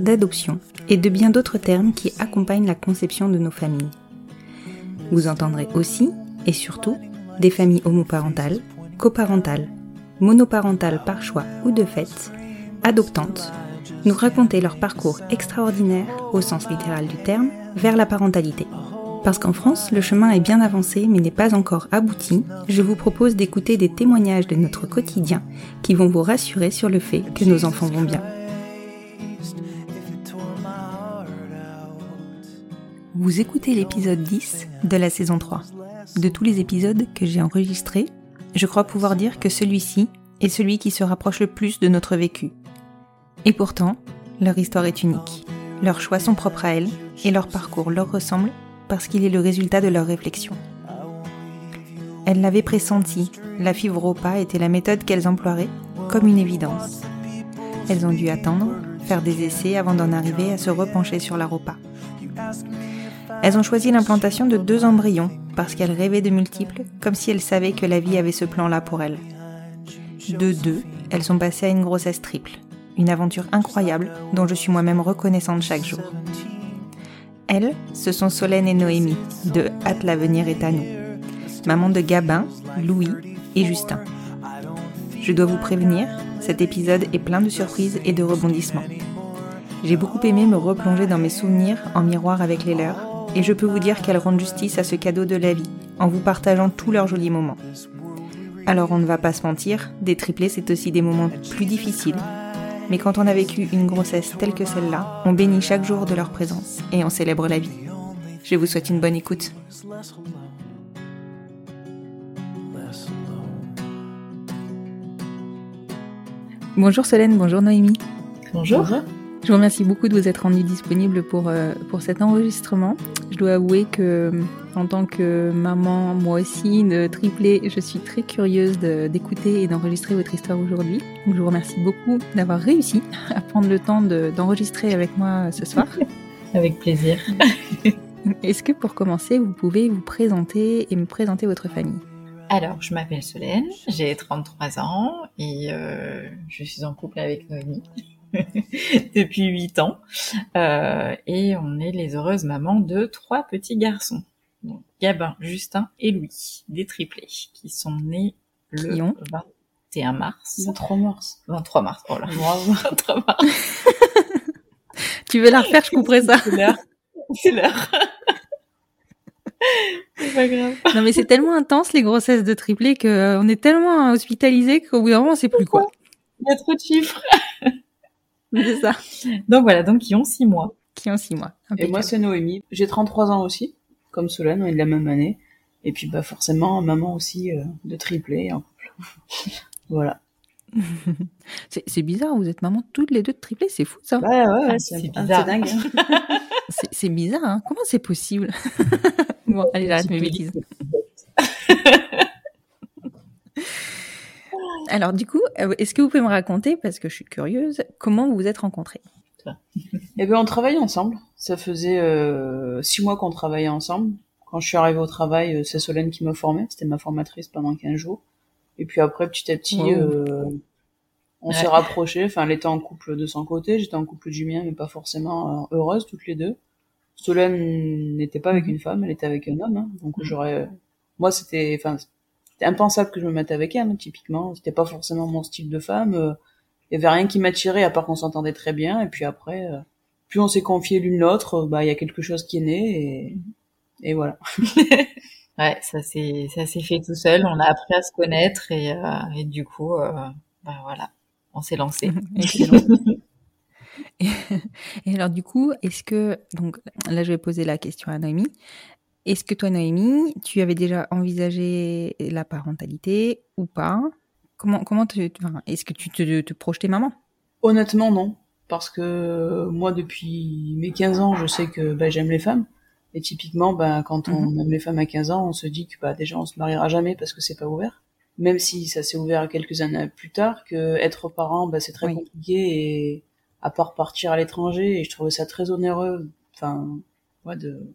d'adoption et de bien d'autres termes qui accompagnent la conception de nos familles. Vous entendrez aussi, et surtout, des familles homoparentales, coparentales, monoparentales par choix ou de fait, adoptantes, nous raconter leur parcours extraordinaire, au sens littéral du terme, vers la parentalité. Parce qu'en France, le chemin est bien avancé mais n'est pas encore abouti, je vous propose d'écouter des témoignages de notre quotidien qui vont vous rassurer sur le fait que nos enfants vont bien. Vous écoutez l'épisode 10 de la saison 3. De tous les épisodes que j'ai enregistrés, je crois pouvoir dire que celui-ci est celui qui se rapproche le plus de notre vécu. Et pourtant, leur histoire est unique. Leurs choix sont propres à elles et leur parcours leur ressemble parce qu'il est le résultat de leur réflexion. Elles l'avaient pressenti, la fibre au pas était la méthode qu'elles emploieraient comme une évidence. Elles ont dû attendre, faire des essais avant d'en arriver à se repencher sur la repas. Elles ont choisi l'implantation de deux embryons parce qu'elles rêvaient de multiples, comme si elles savaient que la vie avait ce plan-là pour elles. De deux, elles sont passées à une grossesse triple, une aventure incroyable dont je suis moi-même reconnaissante chaque jour. Elles, ce sont Solène et Noémie, de Hâte l'avenir est à nous, maman de Gabin, Louis et Justin. Je dois vous prévenir, cet épisode est plein de surprises et de rebondissements. J'ai beaucoup aimé me replonger dans mes souvenirs en miroir avec les leurs, et je peux vous dire qu'elles rendent justice à ce cadeau de la vie, en vous partageant tous leurs jolis moments. Alors on ne va pas se mentir, des triplés c'est aussi des moments plus difficiles, mais quand on a vécu une grossesse telle que celle-là, on bénit chaque jour de leur présence et on célèbre la vie. Je vous souhaite une bonne écoute. Bonjour Solène, bonjour Noémie. Bonjour. Je vous remercie beaucoup de vous être rendu disponible pour, euh, pour cet enregistrement. Je dois avouer que, en tant que maman, moi aussi, de triplé, je suis très curieuse de- d'écouter et d'enregistrer votre histoire aujourd'hui. Je vous remercie beaucoup d'avoir réussi à prendre le temps de- d'enregistrer avec moi ce soir. Avec plaisir. Est-ce que pour commencer, vous pouvez vous présenter et me présenter votre famille? Alors, je m'appelle Solène, j'ai 33 ans et euh, je suis en couple avec Noémie depuis 8 ans. Euh, et on est les heureuses mamans de trois petits garçons. Donc, Gabin, Justin et Louis, des triplés, qui sont nés le Qui ont 21 mars. 23 mars. 23 mars, oh là. Bravo. 23 mars, Tu veux la refaire, je couperai ça. c'est l'heure. C'est l'heure. c'est pas grave. Non mais c'est tellement intense les grossesses de triplés que euh, on est tellement hospitalisé qu'au bout d'un moment on sait plus quoi. Il y a trop de chiffres. C'est ça. Donc voilà, donc qui ont 6 mois. Qui ont six mois. Et moi, c'est Noémie. J'ai 33 ans aussi, comme Solène, on est de la même année. Et puis, bah, forcément, maman aussi euh, de triplé en couple. voilà. C'est bizarre, vous êtes maman toutes les deux de triplés, c'est fou ça. Ouais, ouais, ouais, Ah, c'est bizarre. c'est dingue. hein. C'est c'est bizarre, hein Comment c'est possible? Bon, allez, j'arrête mes bêtises. Alors du coup, euh, est-ce que vous pouvez me raconter, parce que je suis curieuse, comment vous vous êtes rencontrés? Eh ben, on travaillait ensemble. Ça faisait euh, six mois qu'on travaillait ensemble. Quand je suis arrivée au travail, euh, c'est Solène qui me formait. C'était ma formatrice pendant 15 jours. Et puis après, petit à petit, euh, on s'est Ouais. rapprochés. Enfin, elle était en couple de son côté, j'étais en couple du mien, mais pas forcément heureuse toutes les deux. Solène n'était pas avec une femme, elle était avec un homme. hein. donc Mhm. j'aurais, moi, c'était, enfin, c'était impensable que je me mette avec elle. hein, typiquement, c'était pas forcément mon style de femme. euh, il y avait rien qui m'attirait à part qu'on s'entendait très bien. Et puis après, euh, plus on s'est confié l'une l'autre, euh, bah il y a quelque chose qui est né et, et voilà. Ouais, ça s'est ça s'est fait tout seul. On a appris à se connaître et, euh, et du coup, euh, bah voilà, on s'est lancé. Et alors du coup, est-ce que donc là je vais poser la question à Noémie. Est-ce que toi Noémie, tu avais déjà envisagé la parentalité ou pas? Comment comment enfin, est-ce que tu te, te projetais maman? Honnêtement, non. Parce que moi, depuis mes 15 ans, je sais que bah, j'aime les femmes. Et typiquement, bah, quand on aime les femmes à 15 ans, on se dit que bah, déjà, on se mariera jamais parce que c'est pas ouvert. Même si ça s'est ouvert quelques années plus tard, que être parent, bah, c'est très Oui. compliqué et à part partir à l'étranger, et je trouvais ça très onéreux. Enfin, ouais, de,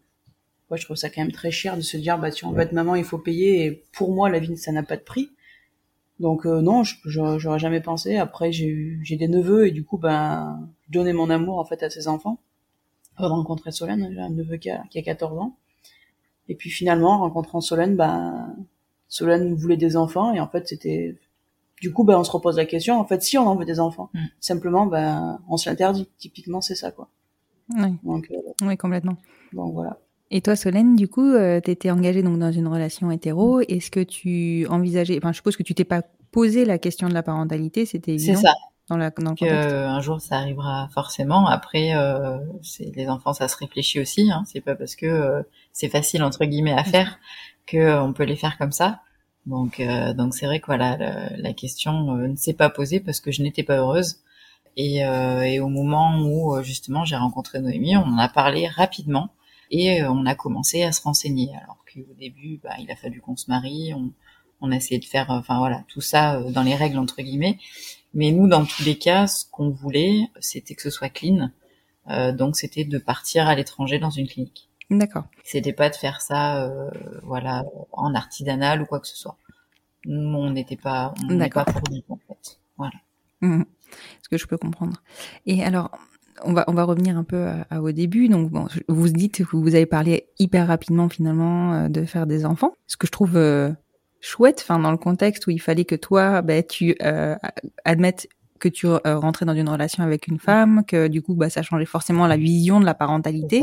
ouais, je trouve ça quand même très cher de se dire, bah, si on veut être maman, il faut payer. Et pour moi, la vie, ça n'a pas de prix. Donc euh, non, je- j'aurais j'aurais jamais pensé. Après, j'ai eu j'ai des neveux et du coup, ben, je donnais mon amour en fait à ces enfants. Avant de rencontrer Solène, j'ai un neveu qui a, qui a 14 ans. Et puis finalement, en rencontrant Solène, ben, Solène voulait des enfants et en fait, c'était du coup, ben, on se repose la question. En fait, si on en veut des enfants, Mm. simplement, ben, on se l'interdit. Typiquement, c'est ça, quoi. Oui, Donc, euh, oui, complètement. donc voilà. Et toi, Solène, du coup, tu étais engagée donc dans une relation hétéro. Est-ce que tu envisageais, enfin, je suppose que tu t'es pas posé la question de la parentalité, c'était C'est ça. dans, la, dans le contexte. euh, un jour ça arrivera forcément. Après, euh, c'est les enfants, ça se réfléchit aussi. Hein. C'est pas parce que euh, c'est facile entre guillemets à faire que euh, on peut les faire comme ça. Donc, euh, donc c'est vrai que voilà, le- la question euh, ne s'est pas posée parce que je n'étais pas heureuse. Et, euh, et au moment où euh, justement j'ai rencontré Noémie, on en a parlé rapidement et euh, on a commencé à se renseigner. Alors qu'au début, bah, il a fallu qu'on se marie, on, on a essayé de faire, euh, enfin voilà, tout ça euh, dans les règles entre guillemets. Mais nous, dans tous les cas, ce qu'on voulait, c'était que ce soit clean. Euh, donc, c'était de partir à l'étranger dans une clinique. D'accord. C'était pas de faire ça, euh, voilà, en artisanal ou quoi que ce soit. Nous, on n'était pas, on D'accord. pas pour nous, en fait. Voilà. Mhm. Ce que je peux comprendre. Et alors, on va, on va revenir un peu à, à- au début. Donc, bon, vous dites que vous avez parlé hyper rapidement finalement euh, de faire des enfants. Ce que je trouve euh, chouette, enfin, dans le contexte où il fallait que toi, bah, tu euh, admettes que tu euh, rentrais dans une relation avec une femme, que du coup, bah, ça changeait forcément la vision de la parentalité.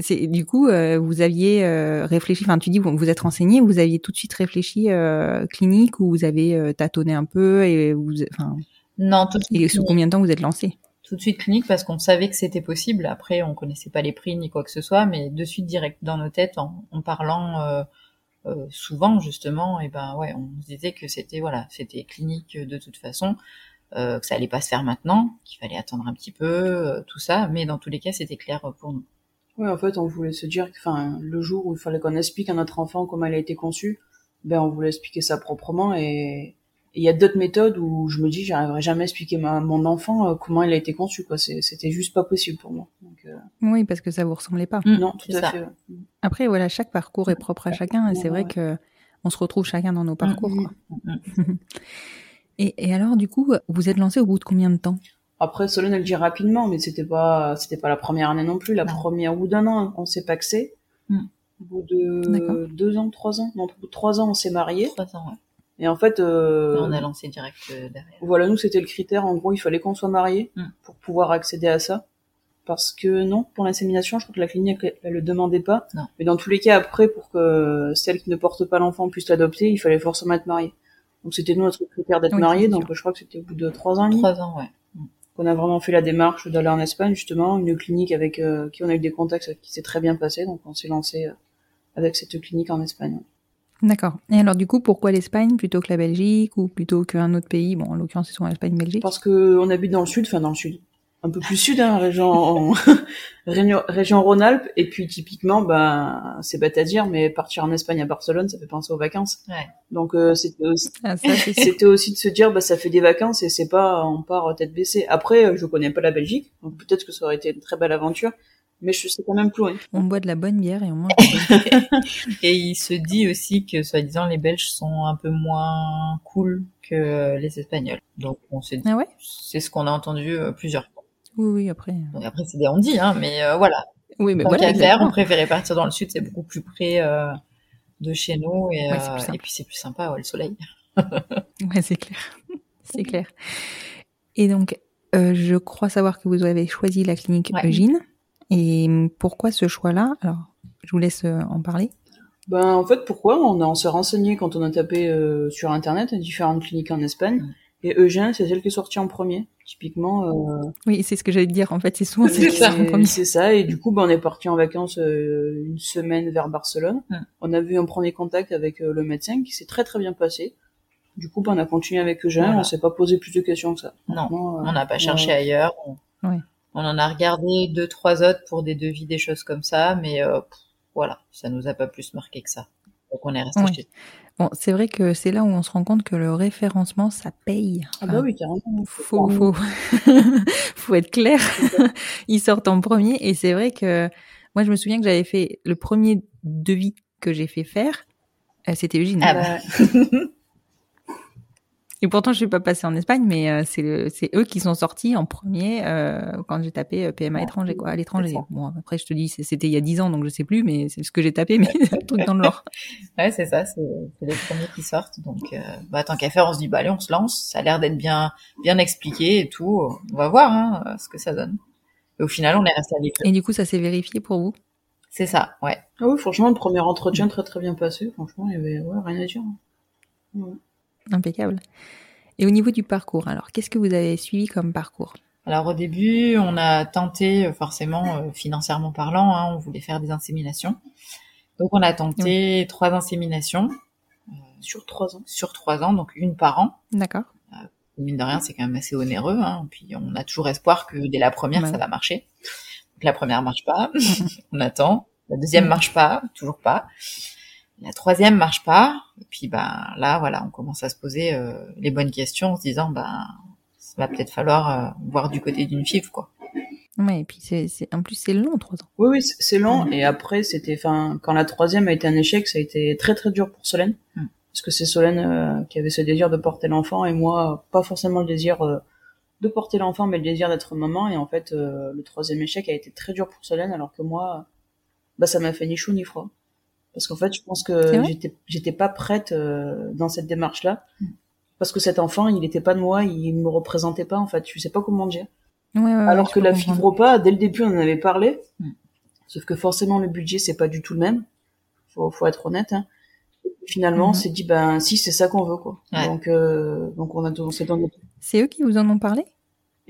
C'est du coup, euh, vous aviez euh, réfléchi. Enfin, tu dis, vous vous êtes renseigné, vous aviez tout de suite réfléchi euh, clinique ou vous avez euh, tâtonné un peu et vous, enfin, Non, tout de suite. et sous combien de temps vous êtes lancé Tout de suite clinique parce qu'on savait que c'était possible. Après, on connaissait pas les prix ni quoi que ce soit, mais de suite direct dans nos têtes, en, en parlant euh, euh, souvent justement, et ben ouais, on se disait que c'était voilà, c'était clinique de toute façon, euh, que ça allait pas se faire maintenant, qu'il fallait attendre un petit peu, euh, tout ça, mais dans tous les cas, c'était clair pour nous. Ouais, en fait, on voulait se dire que, enfin, le jour où il fallait qu'on explique à notre enfant comment elle a été conçue, ben, on voulait expliquer ça proprement et il y a d'autres méthodes où je me dis, j'arriverai jamais à expliquer à mon enfant euh, comment elle a été conçue, quoi. C'était juste pas possible pour moi. Donc, euh, Oui, parce que ça vous ressemblait pas. non, tout à ça. fait. ouais. Après, voilà, chaque parcours est propre à chacun et c'est vrai Ouais. que on se retrouve chacun dans nos parcours. Mhm. quoi. Et, et alors, du coup, vous êtes lancé au bout de combien de temps? Après, Solène, elle le dit rapidement, mais c'était pas, c'était pas la première année non plus. La Non. première, au bout d'un an, on s'est paxé. Mm. Au bout de deux ans, trois ans, non, au bout de trois ans, on s'est. Trois ans, ouais. Et en fait, euh, on a lancé direct euh, derrière. Voilà, nous, c'était le critère. En gros, il fallait qu'on soit mariés Mm. pour pouvoir accéder à ça. Parce que non, pour l'insémination, je crois que la clinique, elle, elle le demandait pas. Non. Mais dans tous les cas, après, pour que celle qui ne porte pas l'enfant puisse l'adopter, il fallait forcément être marié. Donc c'était nous notre critère d'être Oui, marié. Donc je crois que c'était au bout de trois ans Trois ans, ouais. qu'on a vraiment fait la démarche d'aller en Espagne, justement, une clinique avec euh, qui on a eu des contacts qui s'est très bien passé. Donc on s'est lancé euh, avec cette clinique en Espagne. D'accord. Et alors, du coup, pourquoi l'Espagne plutôt que la Belgique ou plutôt qu'un autre pays? Bon, en l'occurrence, c'est souvent l'Espagne, Belgique. Parce que on habite dans le sud, enfin dans le sud. un peu plus sud, hein, région, région, région Rhône-Alpes. Et puis typiquement, bah, c'est bête à dire, mais partir en Espagne à Barcelone, ça fait penser aux vacances. Ouais. Donc euh, c'était aussi, Ah, c'était aussi de se dire, bah ça fait des vacances et c'est pas on part tête baissée. Après, je connais pas la Belgique, donc peut-être que ça aurait été une très belle aventure, mais je sais quand même plus. On boit de la bonne bière et on mange. de la bonne- Et il se dit aussi que, soi-disant, les Belges sont un peu moins cool que les Espagnols. Donc, on s'est dit, Ah ouais? c'est ce qu'on a entendu euh, plusieurs fois. Oui, oui, après. Donc après, c'est des on dit, hein, mais euh, voilà. Oui, mais Tant voilà. faire, on préférait partir dans le sud, c'est beaucoup plus près euh, de chez nous et, Ouais, c'est euh, et puis c'est plus sympa, ouais, le soleil. Ouais, c'est clair. c'est clair. Et donc, euh, je crois savoir que vous avez choisi la clinique Ouais. Eugène. Et pourquoi ce choix-là? Alors, je vous laisse euh, en parler. Ben en fait, pourquoi? On, a- on s'est renseigné quand on a tapé euh, sur internet différentes cliniques en Espagne. Et Eugène, c'est celle qui est sortie en premier. Typiquement, euh, Oui, c'est ce que j'allais te dire. En fait, c'est souvent celle qui sort en premier. c'est ça. Et du coup, ben, on est parti en vacances euh, une semaine vers Barcelone. Mm. On a vu un premier contact avec euh, le médecin qui s'est très très bien passé. Du coup, ben, on a continué avec Eugène. Voilà. On s'est pas posé plus de questions que ça. Non, euh, on n'a pas cherché ailleurs. On, Ouais. On en a regardé deux, trois autres pour des devis, des choses comme ça, mais euh, pff, voilà, ça nous a pas plus marqué que ça. Donc on est resté Ouais. chez Bon, c'est vrai que c'est là où on se rend compte que le référencement, ça paye. Ah bah oui, carrément. faut, faut, faut être clair. Ils sortent en premier et c'est vrai que moi je me souviens que j'avais fait le premier devis que j'ai fait faire, euh, c'était Eugène. Ah bah. Et pourtant je suis pas passée en Espagne, mais euh, c'est eux qui sont sortis en premier euh, quand j'ai tapé euh, PMA étranger quoi, à l'étranger. Bon après je te dis c'était il y a 10 ans donc je sais plus, mais c'est ce que j'ai tapé, mais un truc dans le genre. Ouais, c'est ça, c'est c'est les premiers qui sortent. Donc, euh, bah, tant qu'à faire, on se dit, bah, allez, on se lance. Ça a l'air d'être bien, bien expliqué et tout. On va voir hein, ce que ça donne. Et au final, on est resté avec eux. Et du coup ça s'est vérifié pour vous? C'est ça, ouais. Ah oui, franchement, le premier entretien très très bien passé. Franchement, il y avait ouais, rien à dire. Ouais. Impeccable. Et au niveau du parcours, alors qu'est-ce que vous avez suivi comme parcours? Alors au début, on a tenté, euh, forcément euh, financièrement parlant, hein, on voulait faire des inséminations. Donc on a tenté trois inséminations Sur trois ans. sur trois ans, donc une par an. D'accord. Mine de rien, c'est quand même assez onéreux. Hein. Puis on a toujours espoir que dès la première, Ouais. ça va marcher. Donc la première marche pas, on attend. La deuxième marche pas, toujours pas. La troisième marche pas. Et puis ben là, voilà, on commence à se poser euh, les bonnes questions en se disant ben ça va peut-être falloir euh, voir du côté d'une FIV quoi. Ouais, et puis c'est, c'est, en plus c'est long, trois ans. Oui, oui, c'est-. Mhm. Et après, c'était, enfin, quand la troisième a été un échec, ça a été très très dur pour Solène. Mhm. Parce que c'est Solène euh, qui avait ce désir de porter l'enfant et moi, pas forcément le désir euh, de porter l'enfant, mais le désir d'être maman. Et en fait, euh, le troisième échec a été très dur pour Solène, alors que moi, bah, ça m'a fait ni chaud ni froid. Parce qu'en fait, je pense que j'étais, j'étais pas prête euh, dans cette démarche-là. Mhm. Parce que cet enfant, il était pas de moi, il me représentait pas, en fait. Je sais pas comment dire. Ouais, ouais, ouais, Alors que la fibropa, dès le début, on en avait parlé. Mm. Sauf que forcément, le budget, c'est pas du tout le même. Faut, faut être honnête. Hein. Finalement, on Mhm. s'est dit, ben, si, c'est ça qu'on veut, quoi. Ouais. Donc, euh, donc, on a, on s'est donné. C'est eux qui vous en ont parlé?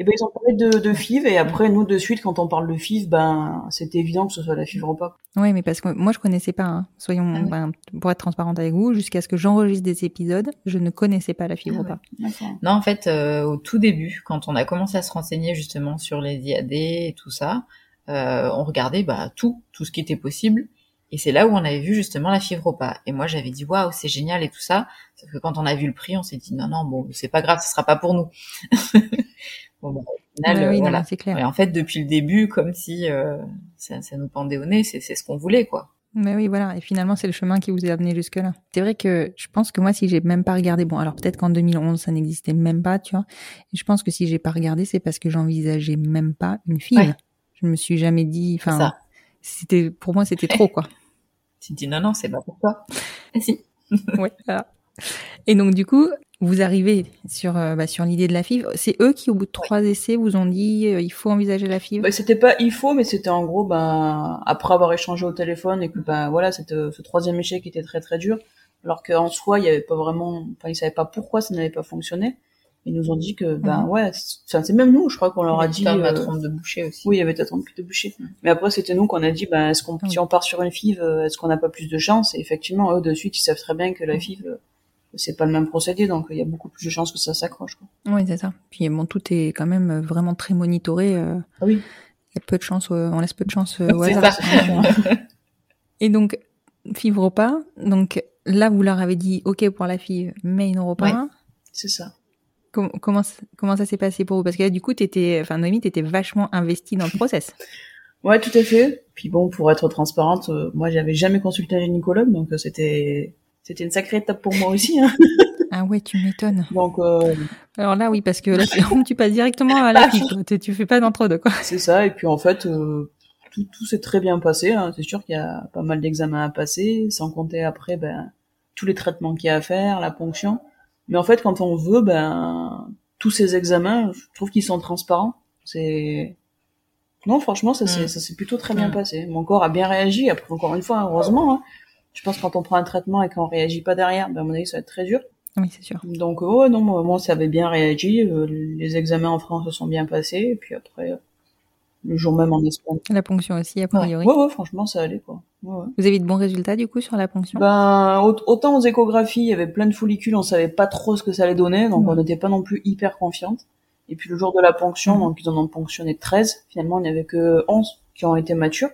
Et ben, ils ont parlé de, de FIV, et après, nous, de suite, quand on parle de FIV, ben, c'était évident que ce soit la fibropa. Ouais, mais parce que moi je connaissais pas. hein. Soyons, Ah oui. ben, pour être transparente avec vous, jusqu'à ce que j'enregistre des épisodes, je ne connaissais pas la fibre Ah pas. D'accord. Non, en fait, euh, au tout début, quand on a commencé à se renseigner justement sur les IAD et tout ça, euh, on regardait bah, tout, tout ce qui était possible. Et c'est là où on avait vu justement la fibropa. Et moi, j'avais dit waouh, c'est génial et tout ça. Sauf que quand on a vu le prix, on s'est dit non, non, bon, c'est pas grave, ce sera pas pour nous. bon, bah, au final, euh, oui, voilà. c'est clair. Et en fait, depuis le début, comme si euh, ça, ça nous pendait au nez, c'est c'est ce qu'on voulait, quoi. Mais oui, voilà. Et finalement, c'est le chemin qui vous a amené jusque-là. C'est vrai que je pense que moi, si j'ai même pas regardé, bon, alors peut-être qu'en 2011, ça n'existait même pas, tu vois. Et je pense que si j'ai pas regardé, c'est parce que j'envisageais même pas une fille. Ouais. Je me suis jamais dit, enfin, ça. C'était, pour moi, c'était trop, quoi. Tu te dis non, non, c'est pas pour toi. Ah, si. ouais, voilà. Et donc, du coup, vous arrivez sur, euh, bah, sur l'idée de la FIV. C'est eux qui, au bout de trois essais, vous ont dit, euh, il faut envisager la FIV. Ben, c'était pas il faut, mais c'était en gros, ben, après avoir échangé au téléphone et que, ben, voilà, cette, ce troisième échec était très très dur. Alors qu'en soi, il y avait pas vraiment, enfin, ils savaient pas pourquoi ça n'avait pas fonctionné. Ils nous ont dit que, ben, Mhm. ouais, c'est- même nous, je crois qu'on leur a dit, Comme ma euh, trompe de boucher aussi. oui, il y avait ta trompe de boucher. Mais après, c'était nous qu'on a dit, ben, est-ce qu'on, si on part sur une FIV, euh, est-ce qu'on n'a pas plus de chance? Et effectivement, eux, de suite, ils savent très bien que la FIV, euh, c'est pas le même procédé, donc il y a beaucoup plus de chances que ça s'accroche. quoi. Oui, c'est ça. Puis bon, tout est quand même euh, vraiment très monitoré. euh, Ah oui. Il y a peu de chance, euh, on laisse peu de chance euh, au C'est hasard. ça. Et donc, FIV repas. Donc là, vous leur avez dit OK pour la FIV, mais ils n'auront pas. C'est ça. Com- comment, ça- comment ça s'est passé pour vous? Parce que là, du coup, t'étais, enfin, Noémie, t'étais vachement investie dans le process. Ouais, tout à fait. Puis bon, pour être transparente, euh, moi, j'avais jamais consulté un gynécologue, donc euh, c'était c'était une sacrée étape pour moi aussi. Hein. ah ouais, tu m'étonnes. Donc euh, Alors là, oui, parce que là, tu passes directement à la quoi. Tu, tu fais pas d'entre-deux, quoi. c'est ça. Et puis en fait, euh, tout, tout s'est très bien passé. Hein. C'est sûr qu'il y a pas mal d'examens à passer, sans compter après ben tous les traitements qu'il y a à faire, la ponction. Mais en fait, quand on veut, ben tous ces examens, je trouve qu'ils sont transparents. C'est non, franchement, ça s'est Mm. ça s'est plutôt très bien Mm. passé. Mon corps a bien réagi. Après, encore une fois, heureusement. Hein. Je pense que quand on prend un traitement et qu'on réagit pas derrière, ben à mon avis, ça va être très dur. Oui, c'est sûr. Donc, ouais, non, moi, moi, ça avait bien réagi. euh, les examens en France se sont bien passés. Et puis après, euh, le jour même en Espagne. La ponction aussi, a priori. Ouais, ouais, franchement, ça allait, quoi. Ouais, ouais. Vous avez de bons résultats, du coup, sur la ponction? Ben, au- autant aux échographies, il y avait plein de follicules, on savait pas trop ce que ça allait donner, donc Ouais. on n'était pas non plus hyper confiante. Et puis le jour de la ponction, donc ils en ont ponctionné 13, finalement il n'y avait que 11 qui ont été matures.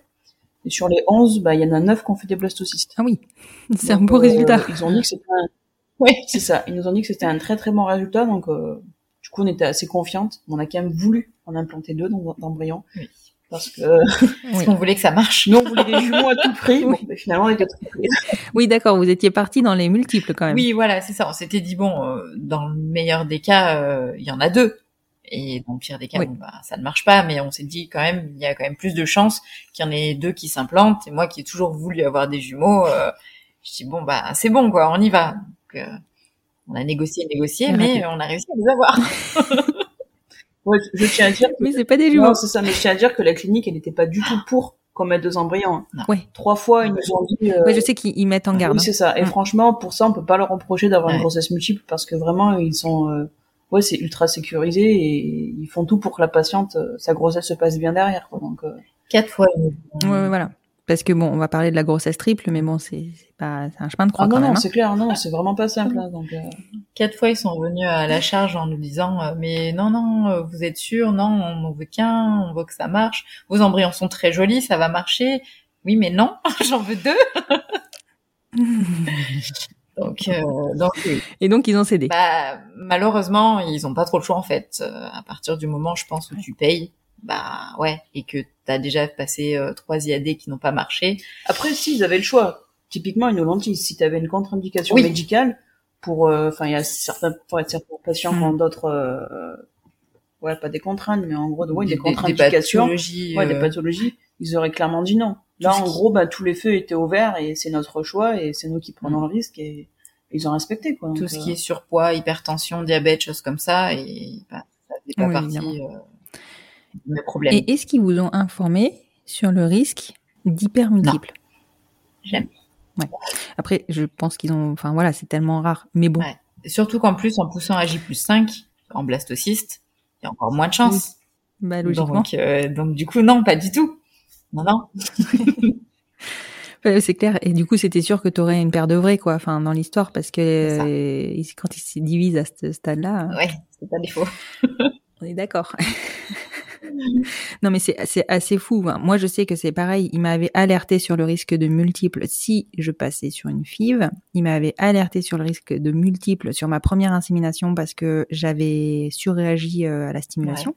Et sur les 11, bah, il y en a 9 qui ont fait des blastocystes. Ah oui, c'est un beau euh, résultat. Ils ont dit que c'était un... Oui. c'est ça. Ils nous ont dit que c'était un très très bon résultat, donc euh, du coup on était assez confiante. On a quand même voulu en implanter deux dans- d'embryons. Oui. Parce que Oui, On voulait que ça marche. nous on voulait des jumeaux à tout prix, Oui. bon, mais finalement on oui d'accord, vous étiez parti dans les multiples quand même. Oui, voilà, c'est ça. On s'était dit bon, euh, dans le meilleur des cas, euh, il y en a deux, et dans le pire des cas, Oui. bon, bah, ça ne marche pas. Mais on s'est dit quand même, il y a quand même plus de chances qu'il y en ait deux qui s'implantent. Et moi, qui ai toujours voulu avoir des jumeaux, euh, je dis bon bah c'est bon quoi, on y va. Donc, euh, on a négocié, négocié, Et mais on a réussi à les avoir. Ouais, je tiens à dire que Mais c'est pas des jumeaux. Non, c'est ça, mais je tiens à dire que la clinique, elle n'était pas du tout pour qu'on mette deux embryons. Ouais. Trois fois, ils nous ont dit... euh, Ouais, je sais qu'ils ils mettent en garde. Oui, c'est ça. Et Mm. franchement, pour ça, on peut pas leur reprocher d'avoir une grossesse multiple parce que vraiment, ils sont... euh, Ouais, c'est ultra sécurisé et ils font tout pour que la patiente, euh, sa grossesse se passe bien derrière. Quoi. Donc, euh, Quatre fois. hein. ouais, voilà. Parce que bon, on va parler de la grossesse triple, mais bon, c'est pas, c'est un chemin de croix Ah non, quand non, hein. c'est clair, non, c'est vraiment pas simple. hein, donc, euh, Quatre fois, ils sont revenus à la charge en nous disant euh, mais non non, euh, vous êtes sûr Non, on n'en veut qu'un, on veut que ça marche. Vos embryons sont très jolis, ça va marcher. Oui, mais non, j'en veux deux. Donc, euh, donc. Et donc ils ont cédé. bah, malheureusement, ils ont pas trop le choix en fait. Euh, à partir du moment, je pense, où tu payes, bah ouais, et que t'as déjà passé euh, trois IAD qui n'ont pas marché. Après, si, ils avaient le choix. Typiquement, une lentille, si tu avais une contre-indication Oui. médicale, pour, euh, enfin, il y a certains, pour être certains patients ont Hmm. d'autres, euh, ouais, pas des contraintes, mais en gros, ouais, des, des contre-indications, pathologies, ouais, des pathologies, ils auraient clairement dit non. Là, Tout en gros, bah, tous les feux étaient ouverts et c'est notre choix et c'est nous qui prenons le risque et ils ont respecté, quoi. tout Donc, ce euh, qui est surpoids, hypertension, diabète, choses comme ça, et bah, ça fait pas Oui, partie Et est-ce qu'ils vous ont informé sur le risque d'hypermultiple Jamais. Après, je pense qu'ils ont, enfin voilà, c'est tellement rare. Mais bon, Ouais. Surtout qu'en plus, en poussant à J plus 5, en blastocyste, il y a encore moins de chance. bah logiquement, Donc, euh, donc du coup, non, pas du tout. Non, non. Ouais, c'est clair. Et du coup, c'était sûr que t'aurais une paire de vrais, quoi, enfin dans l'histoire, parce que euh, quand ils se divisent à ce stade-là, Ouais, c'est pas défaut. on est d'accord. non, mais c'est assez fou. hein. Moi, je sais que c'est pareil. Il m'avait alerté sur le risque de multiples si je passais sur une FIV. Il m'avait alerté sur le risque de multiples sur ma première insémination parce que j'avais surréagi euh, à la stimulation.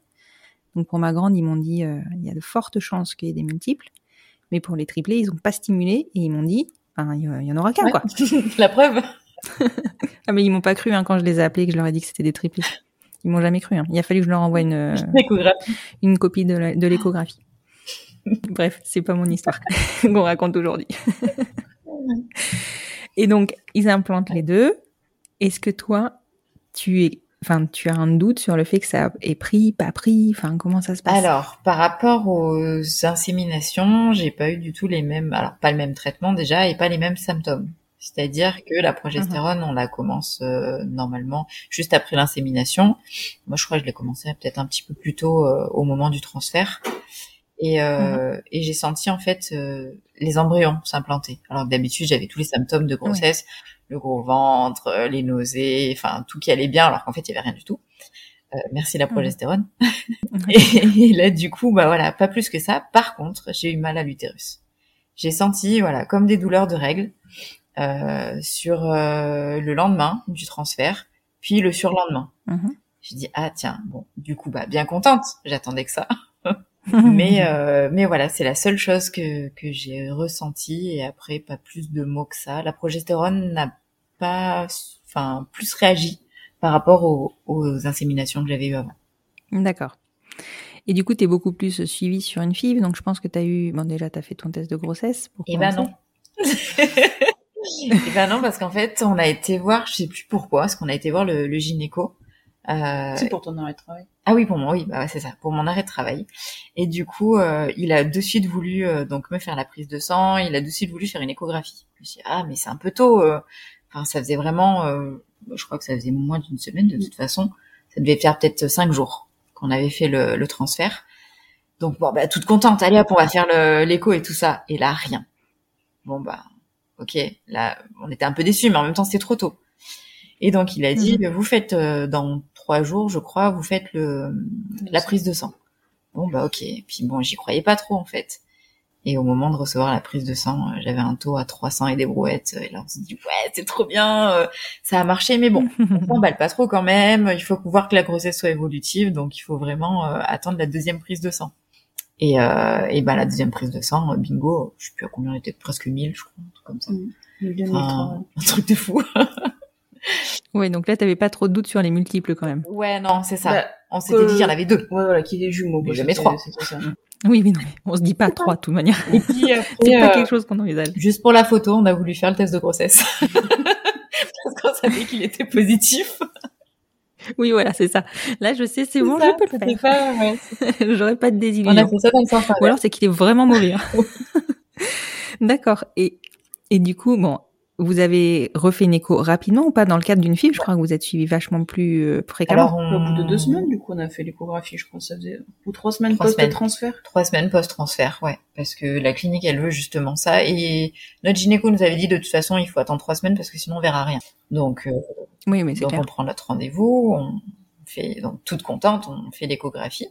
Donc pour ma grande, ils m'ont dit euh, il y a de fortes chances qu'il y ait des multiples. Mais pour les triplés, ils ont pas stimulé et ils m'ont dit enfin, il y, en aura qu'un Ouais. quoi. La preuve. Ah mais ils m'ont pas cru hein, quand je les ai appelés et que je leur ai dit que c'était des triplés. Ils m'ont jamais cru. Hein. Il a fallu que je leur envoie une euh, une copie de l'échographie. Bref, c'est pas mon histoire qu'on raconte aujourd'hui. Et donc, ils implantent les deux. Est-ce que toi, tu es, enfin, tu as un doute sur le fait que ça est pris, pas pris, enfin, comment ça se passe? Alors, par rapport aux inséminations, j'ai pas eu du tout les mêmes, alors pas le même traitement déjà et pas les mêmes symptômes. C'est-à-dire que la progestérone, on la commence euh, normalement juste après l'insémination. Moi, je crois que je l'ai commencé peut-être un petit peu plus tôt euh, au moment du transfert. Et, euh, et j'ai senti en fait euh, les embryons s'implanter. Alors que d'habitude, j'avais tous les symptômes de grossesse, le gros ventre, euh, les nausées, enfin tout qui allait bien, alors qu'en fait il y avait rien du tout. Euh, merci la progestérone. et, là du coup, bah voilà, pas plus que ça. Par contre, j'ai eu mal à l'utérus. J'ai senti voilà comme des douleurs de règles sur euh, le lendemain du transfert, puis le surlendemain. Mhm. J'ai dit ah tiens bon du coup bah bien contente, j'attendais que ça. mais euh, mais voilà c'est la seule chose que que j'ai ressenti et après pas plus de mots que ça. La progestérone n'a pas enfin plus réagi par rapport aux, aux inséminations que j'avais eues avant. D'accord. Et du coup, tu es beaucoup plus suivi sur une FIV, donc je pense que tu as eu. Bon, déjà, tu as fait ton test de grossesse. Pour Eh ben non. Eh ben non parce qu'en fait on a été voir je sais plus pourquoi parce qu'on a été voir le, le gynéco. Euh, C'est pour ton arrêt de travail. Ah oui, pour moi, oui, bah ouais, c'est ça, pour mon arrêt de travail. Et du coup, euh, il a de suite voulu euh, donc me faire la prise de sang, il a de suite voulu faire une échographie. Je me suis dit, ah mais c'est un peu tôt. euh. Enfin, ça faisait vraiment, euh, je crois que ça faisait moins d'une semaine de toute façon. Ça devait faire peut-être cinq jours qu'on avait fait le, le transfert. Donc bon, bah toute contente, allez hop, on va faire l'écho et tout ça. Et là, rien. Bon bah, ok, là, on était un peu déçus, mais en même temps, c'était trop tôt. Et donc il a dit, vous faites euh, dans trois jours, je crois, vous faites le la prise de sang. Bon bah ok. Puis bon, j'y croyais pas trop en fait. Et au moment de recevoir la prise de sang, euh, j'avais un taux à 300 et des brouettes. Et là, on s'est dit ouais, c'est trop bien, euh, ça a marché, mais bon, on s'emballe pas trop quand même. Il faut voir que la grossesse soit évolutive, donc il faut vraiment euh, attendre la deuxième prise de sang. Et, euh, et ben la deuxième prise de sang, euh, bingo, je sais plus à combien on était, presque 1000, je crois, un truc comme ça. Enfin, un truc de fou. Ouais, donc là, t'avais pas trop de doutes sur les multiples quand même. ouais, non, c'est ça. Bah, on s'était dit qu'il y en avait deux. Ouais, voilà, qu'il est jumeaux. Mais jamais trois. ça. Oui, mais non, on se dit pas trois de toute manière. Et puis après, C'est pas euh, quelque chose qu'on envisage. Juste pour la photo, on a voulu faire le test de grossesse. Parce qu'on savait qu'il était positif. Oui, voilà, c'est ça. Là, je sais, c'est bon, ça, je peux le faire. pas- ouais. J'aurais pas de On a désillusion. fait ça dans le sens Ou alors, c'est qu'il est vraiment mauvais. hein. D'accord. Et, et du coup, bon, vous avez refait une écho rapidement ou pas dans le cadre d'une FIV Je crois que vous êtes suivi vachement plus euh, fréquemment. Alors, on... Au bout de deux semaines, du coup, on a fait l'échographie, je crois, ça faisait, ou trois semaines Trois post semaines. transfert. Trois semaines post-transfert, ouais. Parce que la clinique, elle veut justement ça. Et notre gynéco nous avait dit, de toute façon, il faut attendre trois semaines parce que sinon, on verra rien. Donc, euh, oui, mais c'est donc clair. on prend notre rendez-vous, on fait, donc toute contente, on fait l'échographie.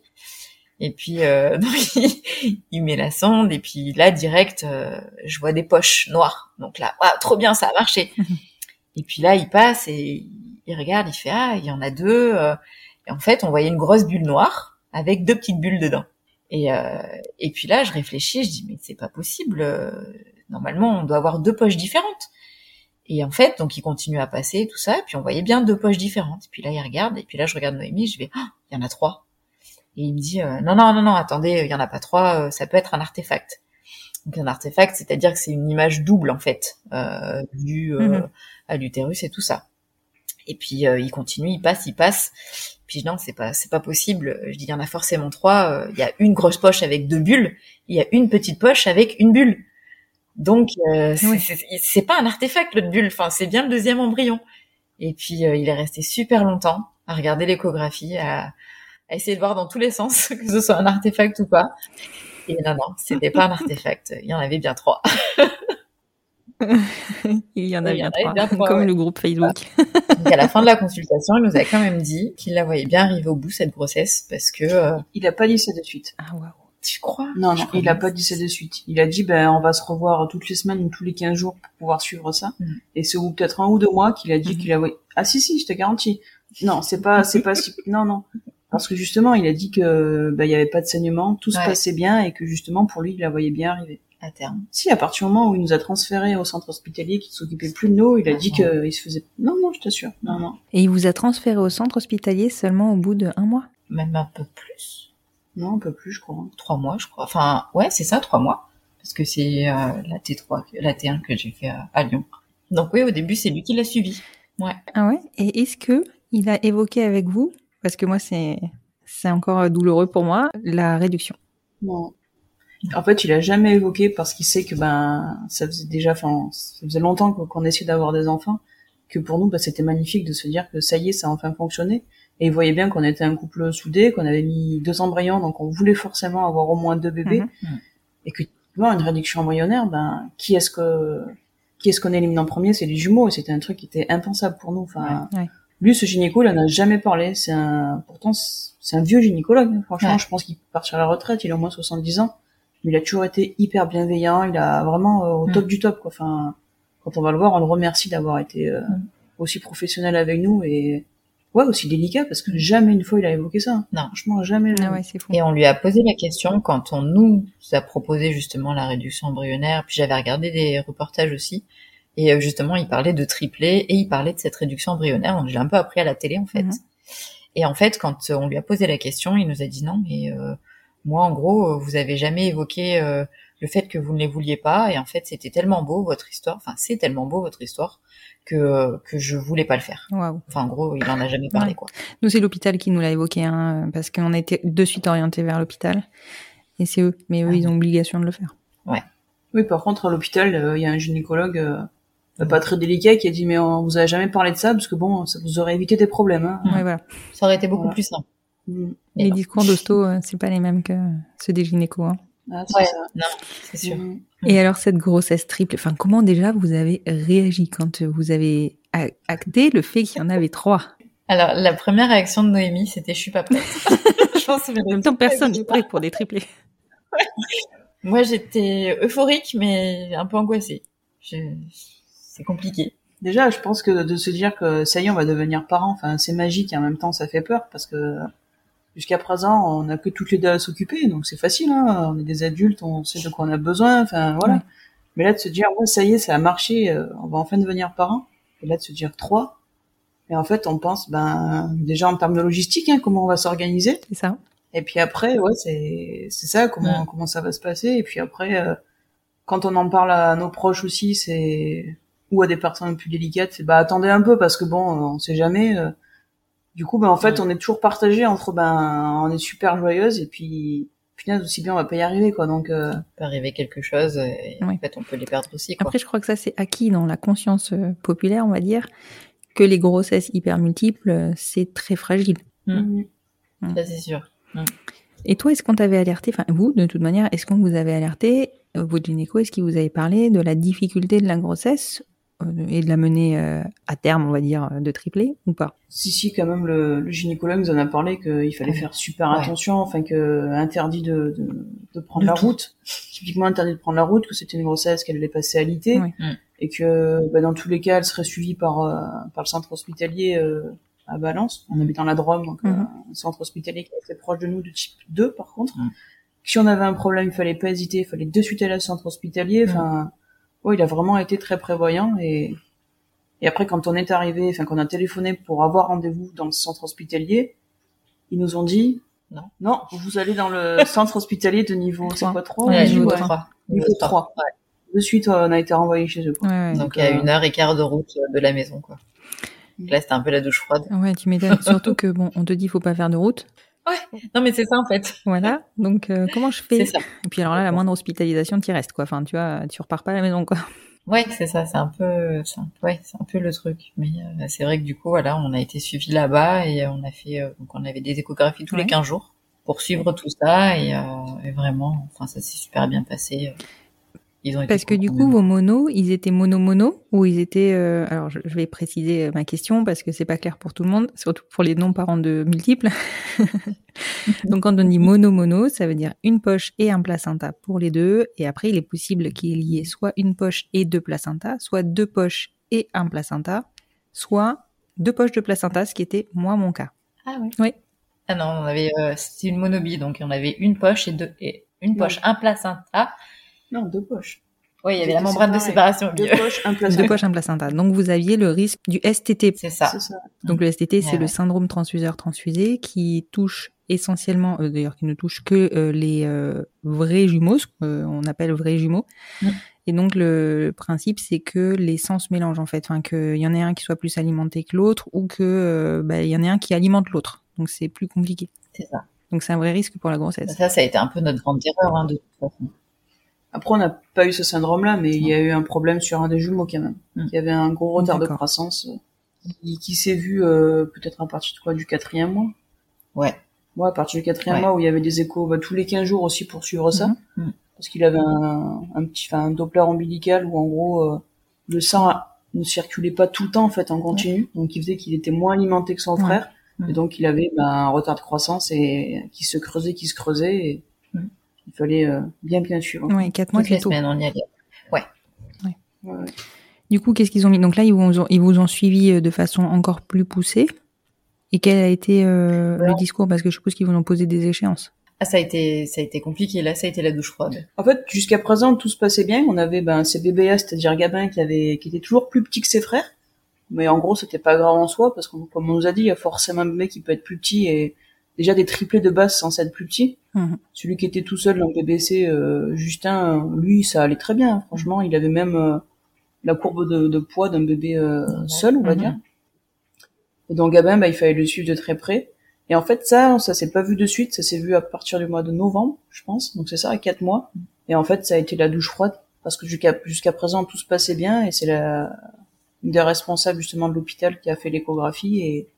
Et puis, euh, donc, il, il met la sonde, et puis là, direct, euh, je vois des poches noires. Donc là, waouh, trop bien, ça a marché. et puis là, il passe et il regarde, il fait, ah, il y en a deux. euh. Et en fait, on voyait une grosse bulle noire avec deux petites bulles dedans. Et, euh, et puis là, je réfléchis, je dis, mais c'est pas possible. euh, Normalement, on doit avoir deux poches différentes. Et en fait, donc il continue à passer, tout ça, et puis on voyait bien deux poches différentes. Et puis là, il regarde, et puis là, je regarde Noémie, je vais, ah, il y en a trois. Et il me dit, euh, non, non, non, non, attendez, il y en a pas trois, euh, ça peut être un artefact. Donc un artefact, c'est-à-dire que c'est une image double, en fait, euh, vue euh, Mhm. à l'utérus et tout ça. Et puis euh, il continue, il passe, il passe. Puis non, c'est pas, c'est pas possible. Je dis, il y en a forcément trois. euh, Il y a une grosse poche avec deux bulles, il y a une petite poche avec une bulle. Donc euh, c'est- Oui. c'est c'est pas un artefact l'autre bulle. Enfin, c'est bien le deuxième embryon. Et puis euh, il est resté super longtemps à regarder l'échographie, à, à essayer de voir dans tous les sens que ce soit un artefact ou pas. Et non, non, c'était pas un artefact. Il y en avait bien trois. Il y en a Oui, y bien en trois, bien trois, comme ouais. le groupe Facebook. Donc à la fin de la consultation, il nous a quand même dit qu'il la voyait bien arriver au bout cette grossesse parce que euh, Il a pas dit ça de suite. Ah waouh. tu crois? Non, non, crois il a bien. pas dit ça de suite. Il a dit, ben, on va se revoir toutes les semaines ou tous les 15 jours pour pouvoir suivre ça. Mm. Et c'est au bout peut-être un ou deux mois qu'il a dit Mhm. qu'il a, ah si, si, je te garantis. Non, c'est pas, c'est pas si, non, non. Parce que justement, il a dit que, ben, il y avait pas de saignement, tout se Ouais. passait bien et que justement, pour lui, il la voyait bien arriver. à terme. Si, à partir du moment où il nous a transférés au centre hospitalier, qu'il s'occupait plus de nous, il a dit Ah. qu'il se faisait, non, non, je t'assure. Non, non. Et il vous a transféré au centre hospitalier seulement au bout de un mois? Même un peu plus. Non, un peu plus, je crois. Trois mois, je crois. Enfin, ouais, c'est ça, trois mois. Parce que c'est euh, la T3, que- la T1 que j'ai fait à, à Lyon. Donc oui, au début, c'est lui qui l'a suivi. Ouais. Ah ouais? Et est-ce que il a évoqué avec vous, parce que moi c'est c'est encore euh, douloureux pour moi, la réduction Non. En fait, il a jamais évoqué parce qu'il sait que ben ça faisait déjà, enfin, ça faisait longtemps qu'on essayait d'avoir des enfants, que pour nous, ben, c'était magnifique de se dire que ça y est, ça a enfin fonctionné. Et il voyait bien qu'on était un couple soudé, qu'on avait mis deux embryons, donc on voulait forcément avoir au moins deux bébés, Mhm. Et que typiquement, une réduction embryonnaire, ben qui est-ce que qu'est-ce qu'on élimine en premier? C'est les jumeaux, et c'était un truc qui était impensable pour nous. Enfin, Ouais. Lui, ce gynéco, il en a jamais parlé. C'est un, pourtant, c'est un vieux gynécologue. Franchement, Ouais. je pense qu'il part sur la retraite. Il a au moins 70 ans. Mais il a toujours été hyper bienveillant. Il a vraiment euh, au Mm. top du top, quoi. Enfin, quand on va le voir, on le remercie d'avoir été euh, Mm. aussi professionnel avec nous et ouais, aussi délicat parce que jamais une fois il a évoqué ça. Non. Franchement, jamais. Ah ouais, fou. Et on lui a posé la question quand on nous a proposé justement la réduction embryonnaire. Puis j'avais regardé des reportages aussi. Et euh, justement, il parlait de triplé et il parlait de cette réduction embryonnaire. Donc j'ai un peu appris à la télé en fait. Mhm. Et en fait, quand euh, on lui a posé la question, il nous a dit non, mais euh, moi en gros, euh, vous avez jamais évoqué euh, le fait que vous ne les vouliez pas. Et en fait, c'était tellement beau votre histoire. Enfin, c'est tellement beau votre histoire que que je voulais pas le faire. Waouh. Enfin, en gros, il en a jamais parlé Ouais. quoi. Nous, c'est l'hôpital qui nous l'a évoqué, hein, parce qu'on a été de suite orienté vers l'hôpital. Et c'est eux. Mais eux, ils ont obligation de le faire. Oui, par contre, à l'hôpital, euh, il y a un gynécologue euh, pas très délicat qui a dit mais on vous a jamais parlé de ça parce que bon, ça vous aurait évité des problèmes. Hein. Ouais, voilà. Ça aurait été beaucoup Voilà. plus simple. Mm. Et Les non. discours d'hosto, euh, c'est pas les mêmes que ceux des gynécos. Hein. Ah, Ouais, ça. non, c'est sûr. Mm. Et alors, cette grossesse triple, enfin, comment déjà vous avez réagi quand vous avez acté le fait qu'il y en avait trois? Alors, la première réaction de Noémie, c'était je suis pas prête. je pense que En même temps, personne n'est prêt pour des triplés. Moi, j'étais euphorique, mais un peu angoissée. Je... C'est compliqué. Déjà, je pense que de se dire que ça y est, on va devenir parents, enfin, c'est magique et en même temps, ça fait peur parce que jusqu'à présent, on n'a que toutes les deux à s'occuper, donc c'est facile, hein. On est des adultes, on sait de quoi on a besoin, enfin, voilà. Ouais. Mais là, de se dire, ouais, ça y est, ça a marché, euh, on va enfin devenir parents. Et là, de se dire trois. Et en fait, on pense, ben, déjà en termes de logistique, hein, comment on va s'organiser. C'est ça Et puis après, ouais, c'est c'est ça, comment Ouais. comment ça va se passer. Et puis après, euh, quand on en parle à nos proches aussi, c'est ou à des personnes plus délicates, c'est bah attendez un peu parce que bon, euh, on sait jamais. euh. Du coup, ben en fait, Ouais. on est toujours partagé entre ben on est super joyeuse et puis putain aussi bien on va pas y arriver quoi. Donc euh, Il peut arriver quelque chose et en fait, on peut les perdre aussi. Quoi. Après, je crois que ça, c'est acquis dans la conscience populaire, on va dire, que les grossesses hyper multiples, c'est très fragile. Mm. Ça, c'est sûr. Et toi, est-ce qu'on t'avait alerté, enfin vous, de toute manière, est-ce qu'on vous avait alerté, votre gynéco, est-ce qu'il vous avait parlé de la difficulté de la grossesse et de la mener euh, à terme, on va dire, euh, de tripler ou pas? Si si quand même le, le gynécologue nous en a parlé qu'il fallait Ouais. faire super Ouais. attention, enfin que interdit de de, de prendre De la tout. route, typiquement interdit de prendre la route, que c'était une grossesse qu'elle allait passer à l'IT. Ouais. Mm. et que bah, dans tous les cas, elle serait suivie par euh, par le centre hospitalier euh, à Valence. On habite dans la Drôme, donc euh, Mhm. un centre hospitalier qui est assez proche de nous, de type 2 par contre. Mhm. Si on avait un problème, il fallait pas hésiter, il fallait de suite aller au centre hospitalier. Enfin, ouais, il a vraiment été très prévoyant et et après quand on est arrivé, enfin qu'on a téléphoné pour avoir rendez-vous dans le centre hospitalier, ils nous ont dit Non. non, vous allez dans le centre hospitalier de niveau, c'est quoi 3 Ouais, niveau niveau ouais. 3. Niveau 3. De suite, on a été renvoyé chez eux. quoi. Ouais, ouais. Donc, Donc, à euh, une heure et quart de route de la maison, quoi. Donc là, c'était un peu la douche froide. Ouais, tu m'étonnes. Surtout que, bon, on te dit, faut pas faire de route. Non, mais c'est ça, en fait. Voilà. Donc, euh, comment je fais? C'est ça. Et puis alors là, la moindre hospitalisation, t'y restes, quoi. Enfin, tu vois, tu repars pas à la maison, quoi. Ouais, c'est ça, c'est un peu, ouais, c'est un peu le truc. Mais euh, c'est vrai que du coup, voilà, on a été suivis là-bas et on a fait, euh, donc on avait des échographies tous Ouais. les 15 jours pour suivre tout ça et, euh, et vraiment, enfin, ça s'est super bien passé. Ils ont été Parce que du coup, vos monos, ils étaient mono-mono ou ils étaient... euh, alors, je, je vais préciser euh, ma question parce que c'est pas clair pour tout le monde, surtout pour les non-parents de multiples. Donc, quand on dit mono-mono, ça veut dire une poche et un placenta pour les deux. Et après, il est possible qu'il y ait soit une poche et deux placentas, soit deux poches et un placenta, soit deux poches de placenta, ce qui était moi mon cas. Ah oui. Oui. Ah non, on avait, euh, c'était une monobie, donc on avait une poche et deux, et une poche, un placenta. Non, deux poches. Oui, il y avait la membrane de séparation Deux poches, un placenta. Deux poches, un placenta. Donc, vous aviez le risque du STT. C'est ça. C'est ça. Donc le STT, c'est Ouais, le syndrome transfuseur-transfusé qui touche essentiellement, euh, d'ailleurs qui ne touche que euh, les euh, vrais jumeaux, ce qu'on appelle vrais jumeaux. Et donc le, principe, c'est que les sens se mélangent en fait, enfin qu'il y en ait un qui soit plus alimenté que l'autre ou que euh, bah, il y en ait un qui alimente l'autre. Donc c'est plus compliqué. C'est ça. Donc c'est un vrai risque pour la grossesse. Ça, ça a été un peu notre grande erreur, hein, de toute façon. Après, on n'a pas eu ce syndrome-là, mais il y a eu un problème sur un des jumeaux quand même. Mm. Il y avait un gros retard de croissance euh, qui, qui s'est vu euh, peut-être à partir de quoi du quatrième mois. Ouais. Ouais, à partir du quatrième Ouais. mois où il y avait des échos bah, tous les 15 jours aussi pour suivre ça. Mhm. Parce qu'il avait un, un petit, un Doppler ombilical où en gros, euh, le sang ne circulait pas tout le temps en fait en continu, donc il faisait qu'il était moins alimenté que son frère, Ouais. et donc il avait ben, un retard de croissance et qui se creusait, qui se creusait, et. Il fallait euh, bien bien suivre. Ouais, quatre mois, c'est tôt. semaines, on y allait. Ouais, ouais. Du coup, qu'est-ce qu'ils ont mis? Donc là, ils vous ont, ils vous ont suivi euh, de façon encore plus poussée. Et quel a été euh, le discours? Parce que je suppose qu'ils vous ont posé des échéances. Ah, ça a été, ça a été compliqué. Là, ça a été la douche froide. En fait, jusqu'à présent, tout se passait bien. On avait ben, ces BBA, c'est-à-dire Gabin, qui avait, qui était toujours plus petit que ses frères. Mais en gros, c'était pas grave en soi, parce que comme on nous a dit, il y a forcément un bébé qui peut être plus petit et déjà des triplés de base sans être plus petit. Mhm. Celui qui était tout seul dans le BBC, euh, Justin, lui, ça allait très bien. Franchement, il avait même euh, la courbe de, de poids d'un bébé euh, seul, on va Mhm. dire. Et donc Gabin, bah, il fallait le suivre de très près. Et en fait, ça, ça s'est pas vu de suite, ça s'est vu à partir du mois de novembre, je pense. Donc c'est ça, à quatre mois. Et en fait, ça a été la douche froide, parce que jusqu'à jusqu'à présent, tout se passait bien, et c'est la une des responsables justement de l'hôpital qui a fait l'échographie et,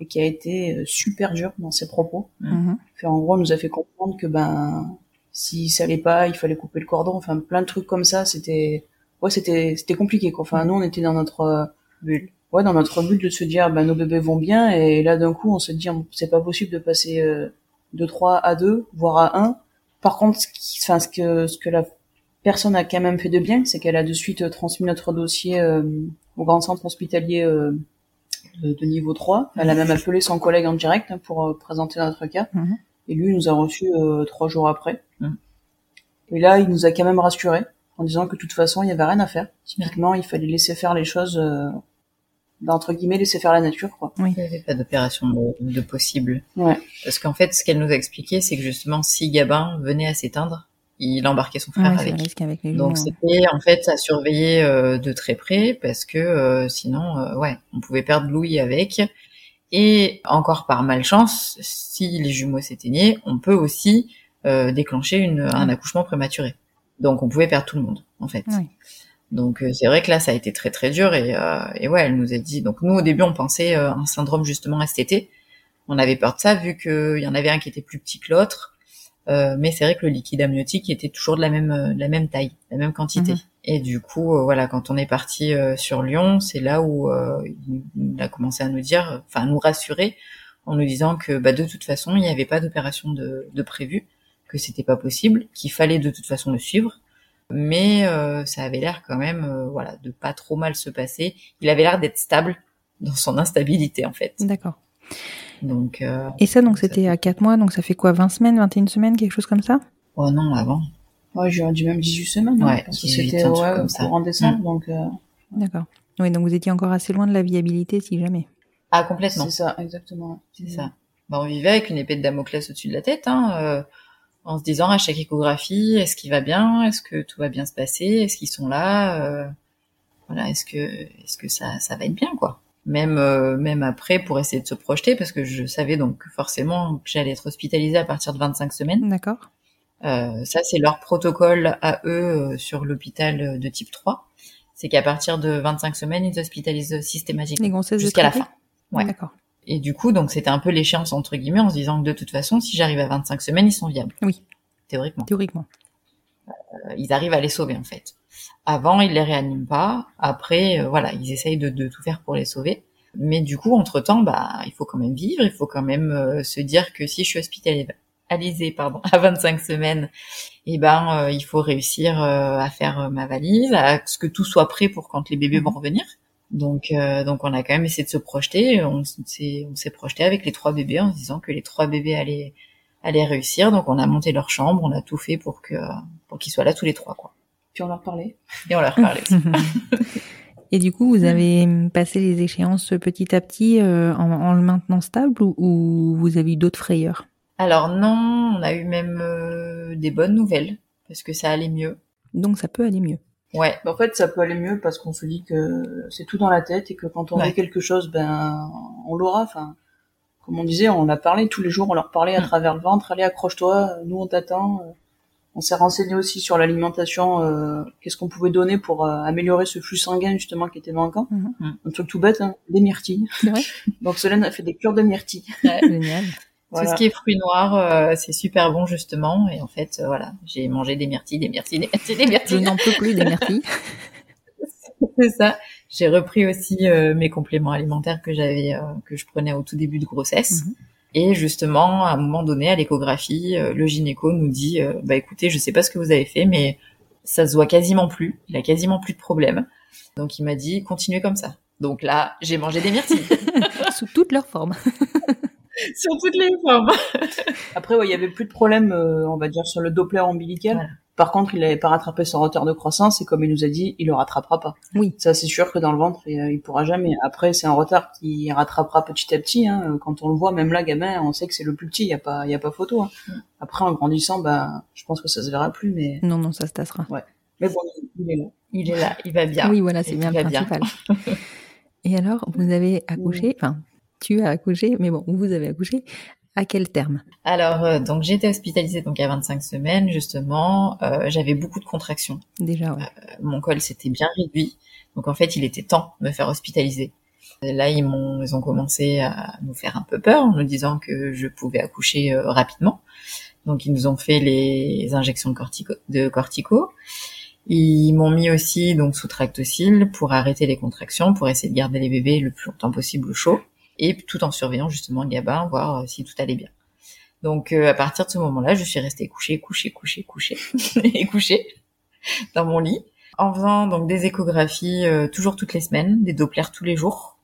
et qui a été euh, super dur dans ses propos. Mhm. Puis en gros, elle nous a fait comprendre que ben si ça allait pas, il fallait couper le cordon. Enfin, plein de trucs comme ça. C'était ouais, c'était c'était compliqué. Quoi. Enfin, nous, on était dans notre euh, Bulle. ouais, dans notre but de se dire ben nos bébés vont bien et là d'un coup, on se dit c'est pas possible de passer euh, de 3 à 2, voire à 1. Par contre, ce qui, enfin ce que ce que la personne a quand même fait de bien, c'est qu'elle a de suite euh, transmis notre dossier euh, au grand centre hospitalier euh, de, de niveau 3. Elle a même appelé son collègue en direct hein, pour euh, présenter notre cas. Mhm. Et lui, il nous a reçus euh, trois jours après. Mhm. Et là, il nous a quand même rassurés en disant que de toute façon, il y avait rien à faire. Typiquement, il fallait laisser faire les choses, euh, bah, entre guillemets, laisser faire la nature, quoi. Il n'y avait pas d'opération de, de possible. Ouais. Parce qu'en fait, ce qu'elle nous a expliqué, c'est que justement, si Gabin venait à s'éteindre, il embarquait son frère Ouais, avec. risque avec les Donc c'était en fait à surveiller euh, de très près parce que euh, sinon, euh, ouais, on pouvait perdre Louis avec. Et encore par malchance, si les jumeaux s'éteignaient, on peut aussi euh, déclencher une, un accouchement prématuré. Donc on pouvait perdre tout le monde en fait. Ouais. Donc euh, c'est vrai que là ça a été très très dur et, euh, et ouais elle nous a dit donc nous au début on pensait euh, un syndrome justement STT. On avait peur de ça vu qu'il y en avait un qui était plus petit que l'autre. Euh, mais c'est vrai que le liquide amniotique était toujours de la même euh, de la même taille, de la même quantité. Mhm. Et du coup, euh, voilà, quand on est parti euh, sur Lyon, c'est là où euh, il, a commencé à nous dire, enfin nous rassurer, en nous disant que bah, de toute façon, il n'y avait pas d'opération de, de prévu, que c'était pas possible, qu'il fallait de toute façon le suivre. Mais euh, ça avait l'air quand même, euh, voilà, de pas trop mal se passer. Il avait l'air d'être stable dans son instabilité en fait. D'accord. Donc, euh, Et ça, donc, c'était à 4 mois, donc ça fait quoi 20 semaines, 21 semaines, quelque chose comme ça? Oh non, avant. Ouais, j'aurais dit même 18 semaines, hein, Ouais, parce que 18, c'était ouais, comme ça. courant décembre, Mm. donc euh, D'accord. Oui, donc vous étiez encore assez loin de la viabilité, si jamais. Ah complètement. c'est ça, exactement. C'est ça. Bah, on vivait avec une épée de Damoclès au-dessus de la tête, hein, euh, en se disant à chaque échographie, est-ce qu'il va bien, est-ce que tout va bien se passer, est-ce qu'ils sont là, euh, voilà, est-ce que, est-ce que ça, ça va être bien, quoi? Même, euh, même après, pour essayer de se projeter, parce que je savais donc forcément que j'allais être hospitalisée à partir de 25 semaines. D'accord. Euh, ça, c'est leur protocole à eux euh, sur l'hôpital de type 3. C'est qu'à partir de 25 semaines, ils hospitalisent systématiquement jusqu'à la fin. Ouais. D'accord. Et du coup, donc c'était un peu l'échéance entre guillemets en se disant que de toute façon, si j'arrive à 25 semaines, ils sont viables. Oui. Théoriquement. Théoriquement. Euh, ils arrivent à les sauver en fait. Avant, ils les réaniment pas. Après, euh, voilà, ils essayent de, de tout faire pour les sauver. Mais du coup, entre temps, bah, il faut quand même vivre. Il faut quand même euh, se dire que si je suis hospitalisée, pardon, à 25 semaines, eh ben, euh, il faut réussir euh, à faire ma valise, à ce que tout soit prêt pour quand les bébés vont revenir. Donc, euh, donc on a quand même essayé de se projeter. On s'est, on s'est projeté avec les trois bébés en se disant que les trois bébés allaient, allaient réussir. Donc, on a monté leur chambre, on a tout fait pour que, pour qu'ils soient là tous les trois, quoi. Puis on leur parlait. Et on leur parlait. Et du coup, vous avez passé les échéances petit à petit euh, en, en le maintenant stable ou, ou vous avez eu d'autres frayeurs? Alors non, on a eu même euh, des bonnes nouvelles parce que ça allait mieux. Donc ça peut aller mieux. Ouais, En fait, ça peut aller mieux parce qu'on se dit que c'est tout dans la tête et que quand on Ouais. veut quelque chose, ben, on l'aura. Enfin, comme on disait, on a parlé tous les jours, on leur parlait à Mm. travers le ventre. Allez, accroche-toi, nous on t'attend. On s'est renseigné aussi sur l'alimentation, euh, qu'est-ce qu'on pouvait donner pour euh, améliorer ce flux sanguin justement qui était manquant. Mhm. Un truc tout bête, hein, des myrtilles. Vrai Donc Solène a fait des cures de myrtilles. Génial. tout ce qui est fruits noirs, euh, c'est super bon justement. Et en fait, euh, voilà, j'ai mangé des myrtilles, des myrtilles, des myrtilles, des Je myrtilles. n'en peux plus des myrtilles. c'est ça. J'ai repris aussi euh, mes compléments alimentaires que j'avais, euh, que je prenais au tout début de grossesse. Mhm. Et justement, à un moment donné, à l'échographie, euh, le gynéco nous dit, euh, bah écoutez, je sais pas ce que vous avez fait, mais ça se voit quasiment plus. Il a quasiment plus de problème. Donc il m'a dit, continuez comme ça. Donc là, j'ai mangé des myrtilles Sous toutes leurs formes. sur toutes les formes. Après, ouais, il y avait plus de problème, euh, on va dire, sur le Doppler ombilical. Par contre, il n'avait pas rattrapé son retard de croissance et comme il nous a dit, il le rattrapera pas. Oui. Ça, c'est sûr que dans le ventre, il, euh, il pourra jamais. Après, c'est un retard qui rattrapera petit à petit. Hein. Quand on le voit, même là, gamin, on sait que c'est le plus petit. Il y a pas, il y a pas photo. Hein. Mm. Après, en grandissant, bah, je pense que ça se verra plus. Mais, Non, non, ça se tassera. mais bon, il est là. Il est là, il va bien. Oui, voilà, c'est bien il le va bien. principal. Et alors, vous avez accouché, enfin, tu as accouché, mais bon, vous avez accouché, à quel terme? Alors, euh, donc j'ai été hospitalisée donc à 25 semaines justement. Euh, J'avais beaucoup de contractions. Déjà, ouais. mon col s'était bien réduit. Donc en fait, il était temps de me faire hospitaliser. Et là, ils m'ont, ils ont commencé à nous faire un peu peur en nous disant que je pouvais accoucher euh, rapidement. Donc ils nous ont fait les injections de cortico. De cortico. Ils m'ont mis aussi donc sous tractocile pour arrêter les contractions, pour essayer de garder les bébés le plus longtemps possible au chaud, et tout en surveillant justement Gabin, voir euh, si tout allait bien. Donc euh, à partir de ce moment-là, je suis restée couchée, couchée, couchée, couchée et couchée dans mon lit en faisant donc des échographies euh, toujours toutes les semaines, des Doppler tous les jours,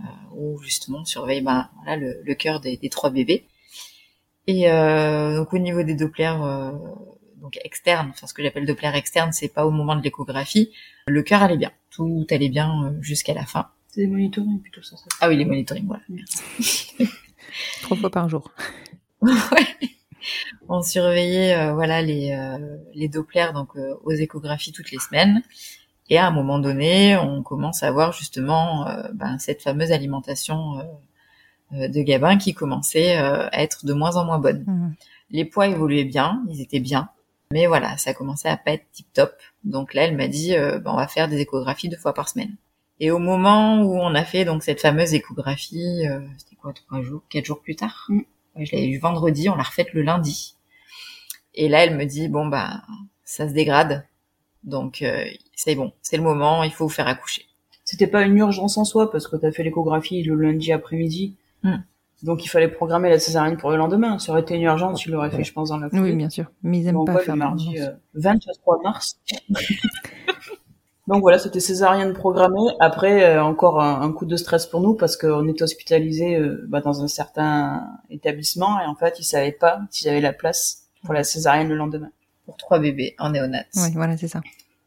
euh, où justement on surveille ben, voilà, le, le cœur des, des trois bébés. Et euh, donc au niveau des Doppler euh, donc externes, enfin ce que j'appelle Doppler externe, c'est pas au moment de l'échographie, le cœur allait bien, tout allait bien jusqu'à la fin. C'est des monitorings plutôt, ça. ça. Ah oui, les monitoring, voilà. Merci. Trois fois par jour. Ouais. On surveillait euh, voilà les euh, les Doppler donc euh, aux échographies toutes les semaines et à un moment donné on commence à voir justement euh, ben, cette fameuse alimentation de Gabin qui commençait euh, à être de moins en moins bonne. Mhm. Les poids évoluaient bien, ils étaient bien, mais voilà ça commençait à pas être tip top. Donc là elle m'a dit euh, ben, on va faire des échographies deux fois par semaine. Et au moment où on a fait donc cette fameuse échographie, euh, c'était quoi trois jours, quatre jours plus tard. Mm. Ouais, Je l'avais eu vendredi, on l'a refaite le lundi. Et là, elle me dit bon bah ça se dégrade, donc euh, c'est bon, c'est le moment, il faut vous faire accoucher. C'était pas une urgence en soi parce que t'as fait l'échographie le lundi après-midi. Hmm. Donc il fallait programmer la césarienne pour le lendemain. Ça aurait été une urgence, tu l'aurais fait, je pense, dans la foulée. Oui, bien sûr. Mais ils aiment pas ouais, faire le mardi euh, 23 mars. Donc voilà, c'était césarienne programmée. Après, euh, encore un, un coup de stress pour nous parce qu'on était hospitalisé euh, bah, dans un certain établissement et en fait, ils savaient pas s'ils avaient la place pour la césarienne le lendemain. Pour trois bébés en néonat. Oui, voilà, c'est ça.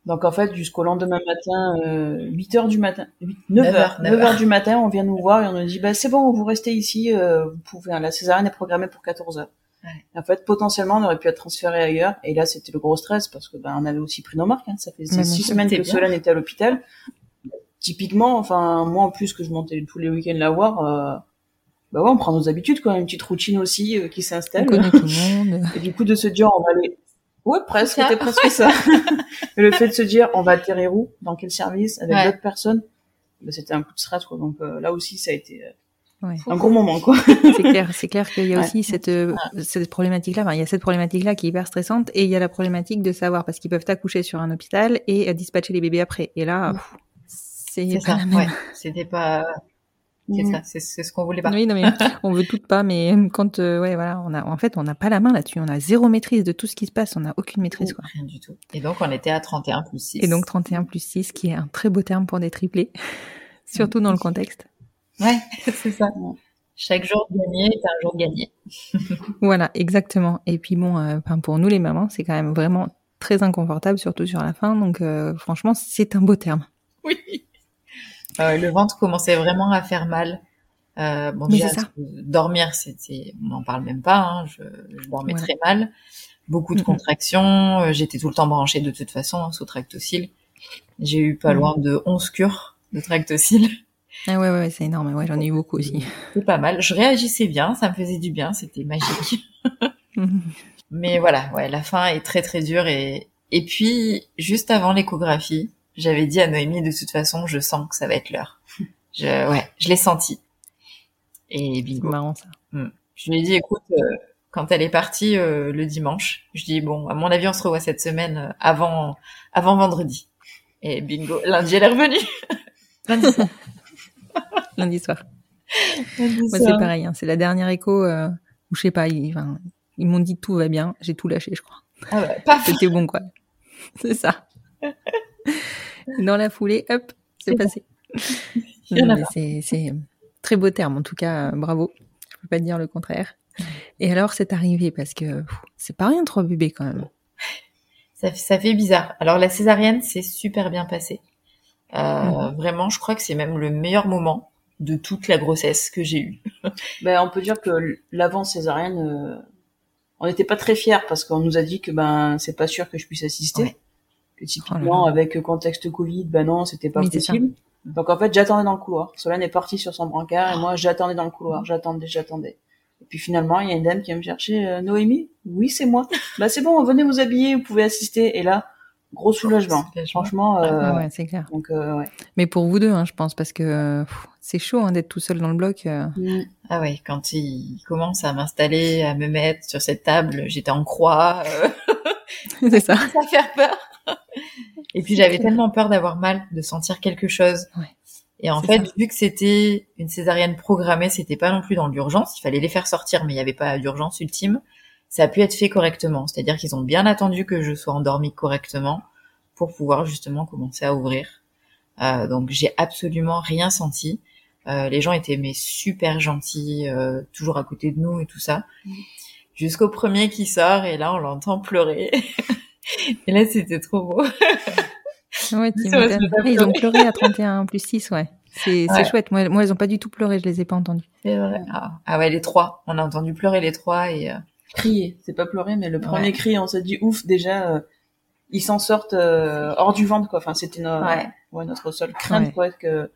Donc en fait, jusqu'au lendemain matin, euh, 8 heures du matin, 8, 9 9 heures, heures, 9 heures du matin, on vient nous voir et on nous dit, bah c'est bon, vous restez ici, euh, vous pouvez, la césarienne est programmée pour 14 heures. Ouais. En fait, potentiellement, on aurait pu être transféré ailleurs. Et là, c'était le gros stress parce que ben, on avait aussi pris nos marques. Hein. Ça fait six sûr, semaines que bien. Solène était à l'hôpital. Typiquement, enfin, moi en plus que je montais tous les week-ends la voir, euh, bah ouais, on prend nos habitudes, quoi, une petite routine aussi euh, qui On s'installe. connaît tout le monde. Et du coup, de se dire, on va aller. Ouais, presque, c'était presque ça. Et le fait de se dire, on va atterrir où, dans quel service, avec Ouais. d'autres personnes, bah, c'était un coup de stress, quoi. Donc euh, là aussi, ça a été euh, Ouais. un gros moment, quoi. C'est clair, c'est clair qu'il y a Ouais. aussi cette, euh, cette problématique-là. Enfin, il y a cette problématique-là qui est hyper stressante et il y a la problématique de savoir parce qu'ils peuvent accoucher sur un hôpital et euh, dispatcher les bébés après. Et là, Mm. c'est pas ça. la même. Ouais. C'était pas. C'est ça. C'est ce qu'on voulait pas. Oui, non mais on veut toutes pas, mais quand euh, ouais voilà, on a en fait on n'a pas la main là-dessus, on a zéro maîtrise de tout ce qui se passe, on n'a aucune maîtrise quoi. Rien du tout. Et donc on était à 31 plus 6. Et donc 31 plus 6 qui est un très beau terme pour des triplés, surtout dans le contexte. Ouais, c'est ça. Chaque jour gagné est un jour gagné. Voilà, exactement. Et puis bon, euh, pour nous les mamans, c'est quand même vraiment très inconfortable, surtout sur la fin. Donc euh, franchement, c'est un beau terme. Oui. Euh, le ventre commençait vraiment à faire mal. Euh, bon, déjà, dormir, c'était, on n'en parle même pas. Hein, je, je dormais Voilà. très mal, beaucoup de contractions. J'étais tout le temps branchée de toute façon hein, sous tractocile. J'ai eu pas Mhm. loin de 11 cures de tractocile. Ah ouais, ouais, ouais, c'est énorme. Ouais, j'en ai eu beaucoup aussi. C'est pas mal. Je réagissais bien, ça me faisait du bien, c'était magique. Mais voilà, ouais, la fin est très très dure et et puis juste avant l'échographie, j'avais dit à Noémie de toute façon, je sens que ça va être l'heure. Je ouais, je l'ai senti. Et bingo. marrant ça. Je lui ai dit écoute, euh, quand elle est partie euh, le dimanche, je dis bon, à mon avis on se revoit cette semaine euh, avant avant vendredi. Et bingo, lundi elle est revenue. lundi. Lundi soir. Lundi Moi, c'est pareil. hein. C'est la dernière écho euh, où je sais pas. Ils, m'ont dit tout va bien. J'ai tout lâché, je crois. Ah paf. C'était bon, quoi. C'est ça. Dans la foulée, hop, c'est passé. C'est très beau terme. En tout cas, euh, bravo. Je peux pas dire le contraire. Et alors, c'est arrivé parce que c'est pas rien trois bébés quand même. Ça, ça fait bizarre. Alors la césarienne, c'est super bien passé. Euh, Mhm. Vraiment, je crois que c'est même le meilleur moment de toute la grossesse que j'ai eue. Ben, on peut dire que l'avant césarienne, euh, on n'était pas très fiers parce qu'on nous a dit que ben c'est pas sûr que je puisse assister. Ouais. Que Oh typiquement avec contexte Covid, ben non, c'était pas possible. Donc en fait, j'attendais dans le couloir. Solène est partie sur son brancard et moi j'attendais dans le couloir, j'attendais, j'attendais. Et puis finalement, il y a une dame qui vient me chercher, euh, Noémie Oui, c'est moi. bah c'est bon, venez vous habiller, vous pouvez assister. Et là, gros soulagement. soulagement. Franchement, euh, Ah ouais, c'est clair. donc euh, ouais. Mais pour vous deux, hein, je pense, parce que pff, c'est chaud hein, d'être tout seul dans le bloc. euh. Mm. Ah ouais, quand il commence à m'installer, à me mettre sur cette table, j'étais en croix. euh, c'est ça. ça fait peur. Et puis C'est j'avais clair. tellement peur d'avoir mal, de sentir quelque chose. Ouais. Et en C'est fait, ça. vu que c'était une césarienne programmée, c'était pas non plus dans l'urgence, il fallait les faire sortir, mais il n'y avait pas d'urgence ultime. Ça a pu être fait correctement, c'est-à-dire qu'ils ont bien attendu que je sois endormie correctement pour pouvoir justement commencer à ouvrir. Euh, donc j'ai absolument rien senti. Euh, les gens étaient mais super gentils, euh, toujours à côté de nous et tout ça. Jusqu'au premier qui sort et là on l'entend pleurer. et là c'était trop beau. Ouais, Ouais, ils ont pleuré à 31 plus 6, ouais. C'est Ouais. chouette. Moi, moi, ils ont pas du tout pleuré, je les ai pas entendus. C'est vrai. Ah, ah ouais, les trois. On a entendu pleurer les trois et euh, crier, c'est pas pleurer, mais le premier Ouais. cri, on s'est dit ouf, déjà, euh, ils s'en sortent euh, hors du ventre, quoi. Enfin, c'était no- Ouais. ouais, notre seule crainte, Ouais. quoi, que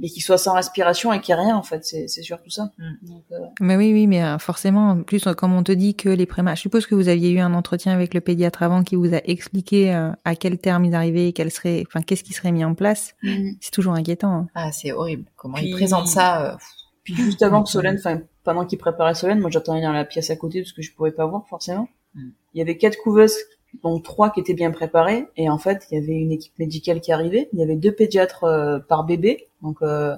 mais qu'ils soient sans respiration et qu'il n'y ait rien, en fait, c'est c'est surtout ça. Mm. Donc, euh, Mais oui, oui, mais euh, forcément, en plus, comme on te dit que les prémas, je suppose que vous aviez eu un entretien avec le pédiatre avant qui vous a expliqué euh, à quel terme ils arrivaient, quel serait, enfin, qu'est-ce qui serait mis en place. C'est toujours inquiétant. hein. ah c'est horrible. Comment Puis- ils présentent ça euh, Puis juste avant que Solène, enfin, pendant qu'il préparait Solène, moi j'attendais dans la pièce à côté parce que je pouvais pas voir forcément. Mm. Il y avait quatre couveuses, dont trois qui étaient bien préparées, et en fait, il y avait une équipe médicale qui arrivait. Il y avait deux pédiatres euh, par bébé, donc euh,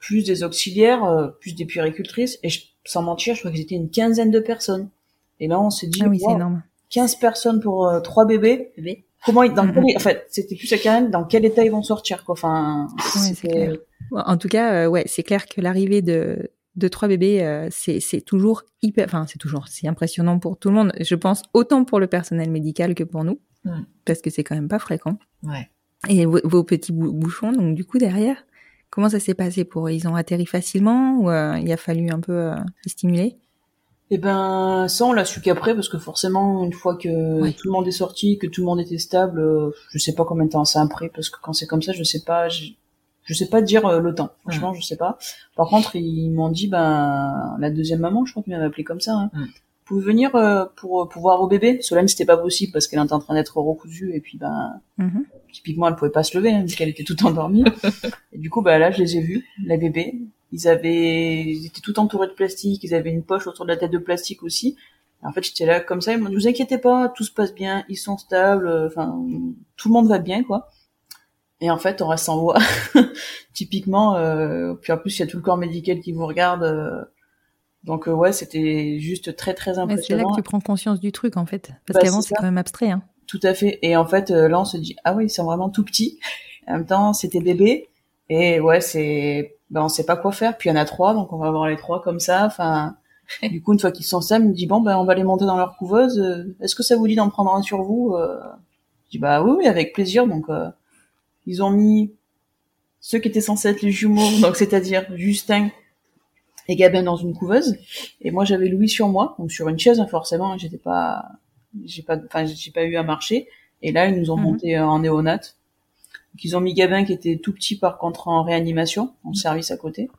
plus des auxiliaires, euh, plus des puéricultrices, et je, sans mentir, je crois qu'ils étaient une quinzaine de personnes. Et là, on s'est dit, Ah oui, c'est wow, énorme. 15 personnes pour euh, trois bébés. bébé. Comment ils, dans quel, en fait, c'était plus à Karen, dans quel état ils vont sortir, quoi. Enfin, c'est c'était- clair. En tout cas, euh, ouais, c'est clair que l'arrivée de de trois bébés, euh, c'est toujours hyper, enfin, c'est toujours, c'est impressionnant pour tout le monde. Je pense autant pour le personnel médical que pour nous, Mm. parce que c'est quand même pas fréquent. Ouais. Et vos, vos petits bou- bouchons, donc du coup derrière, comment ça s'est passé pour eux? Ils ont atterri facilement ou euh, il a fallu un peu euh, les stimuler? Eh ben, ça, on l'a su qu'après, parce que forcément, une fois que Ouais. tout le monde est sorti, que tout le monde était stable, je sais pas combien de temps ça a pris, parce que quand c'est comme ça, je sais pas, je sais pas dire euh, le temps. Franchement, je sais pas. Par contre, ils m'ont dit, ben, la deuxième maman, je crois qu'ils m'avaient appelé comme ça, hein. Mm. Vous pouvez venir euh, pour, pour voir vos bébés. Solène, c'était pas possible parce qu'elle était en train d'être recousue, et puis, ben, Mhm. typiquement, elle pouvait pas se lever, hein, vu qu'elle était toute endormie. et du coup, bah, là, je les ai vus, les bébés. Ils avaient, ils étaient tout entourés de plastique, ils avaient une poche autour de la tête de plastique aussi. En fait, j'étais là comme ça, ils m'ont dit, vous inquiétez pas, tout se passe bien, ils sont stables, euh, enfin, tout le monde va bien, quoi. Et en fait, on reste sans voix. Typiquement, euh, puis en plus, il y a tout le corps médical qui vous regarde. euh, donc, euh, ouais, c'était juste très, très Ouais, C'est là impressionnant. que tu prends conscience du truc en fait, parce Bah, qu'avant c'est ça. quand même abstrait. Hein. Tout à fait. Et en fait, euh, là, on se dit, ah oui, ils sont vraiment tout petits. En même temps, c'était bébé. Et ouais, c'est, ben, on sait pas quoi faire. Puis il y en a trois, donc on va avoir les trois comme ça. Enfin, du coup, une fois qu'ils sont stables, il me dit, bon, ben, on va les monter dans leur couveuse. Euh, Est-ce que ça vous dit d'en prendre un sur vous? Euh, je dis, bah oui, oui, avec plaisir. Donc, euh, ils ont mis ceux qui étaient censés être les jumeaux, donc c'est-à-dire Justin et Gabin dans une couveuse. Et moi, j'avais Louis sur moi, donc sur une chaise, hein, forcément. hein, J'étais pas, j'ai pas, enfin, j'ai pas eu à marcher. Et là, ils nous ont Mhm. monté euh, en néonat. Donc, ils ont mis Gabin qui était tout petit par contre en réanimation, en service à côté.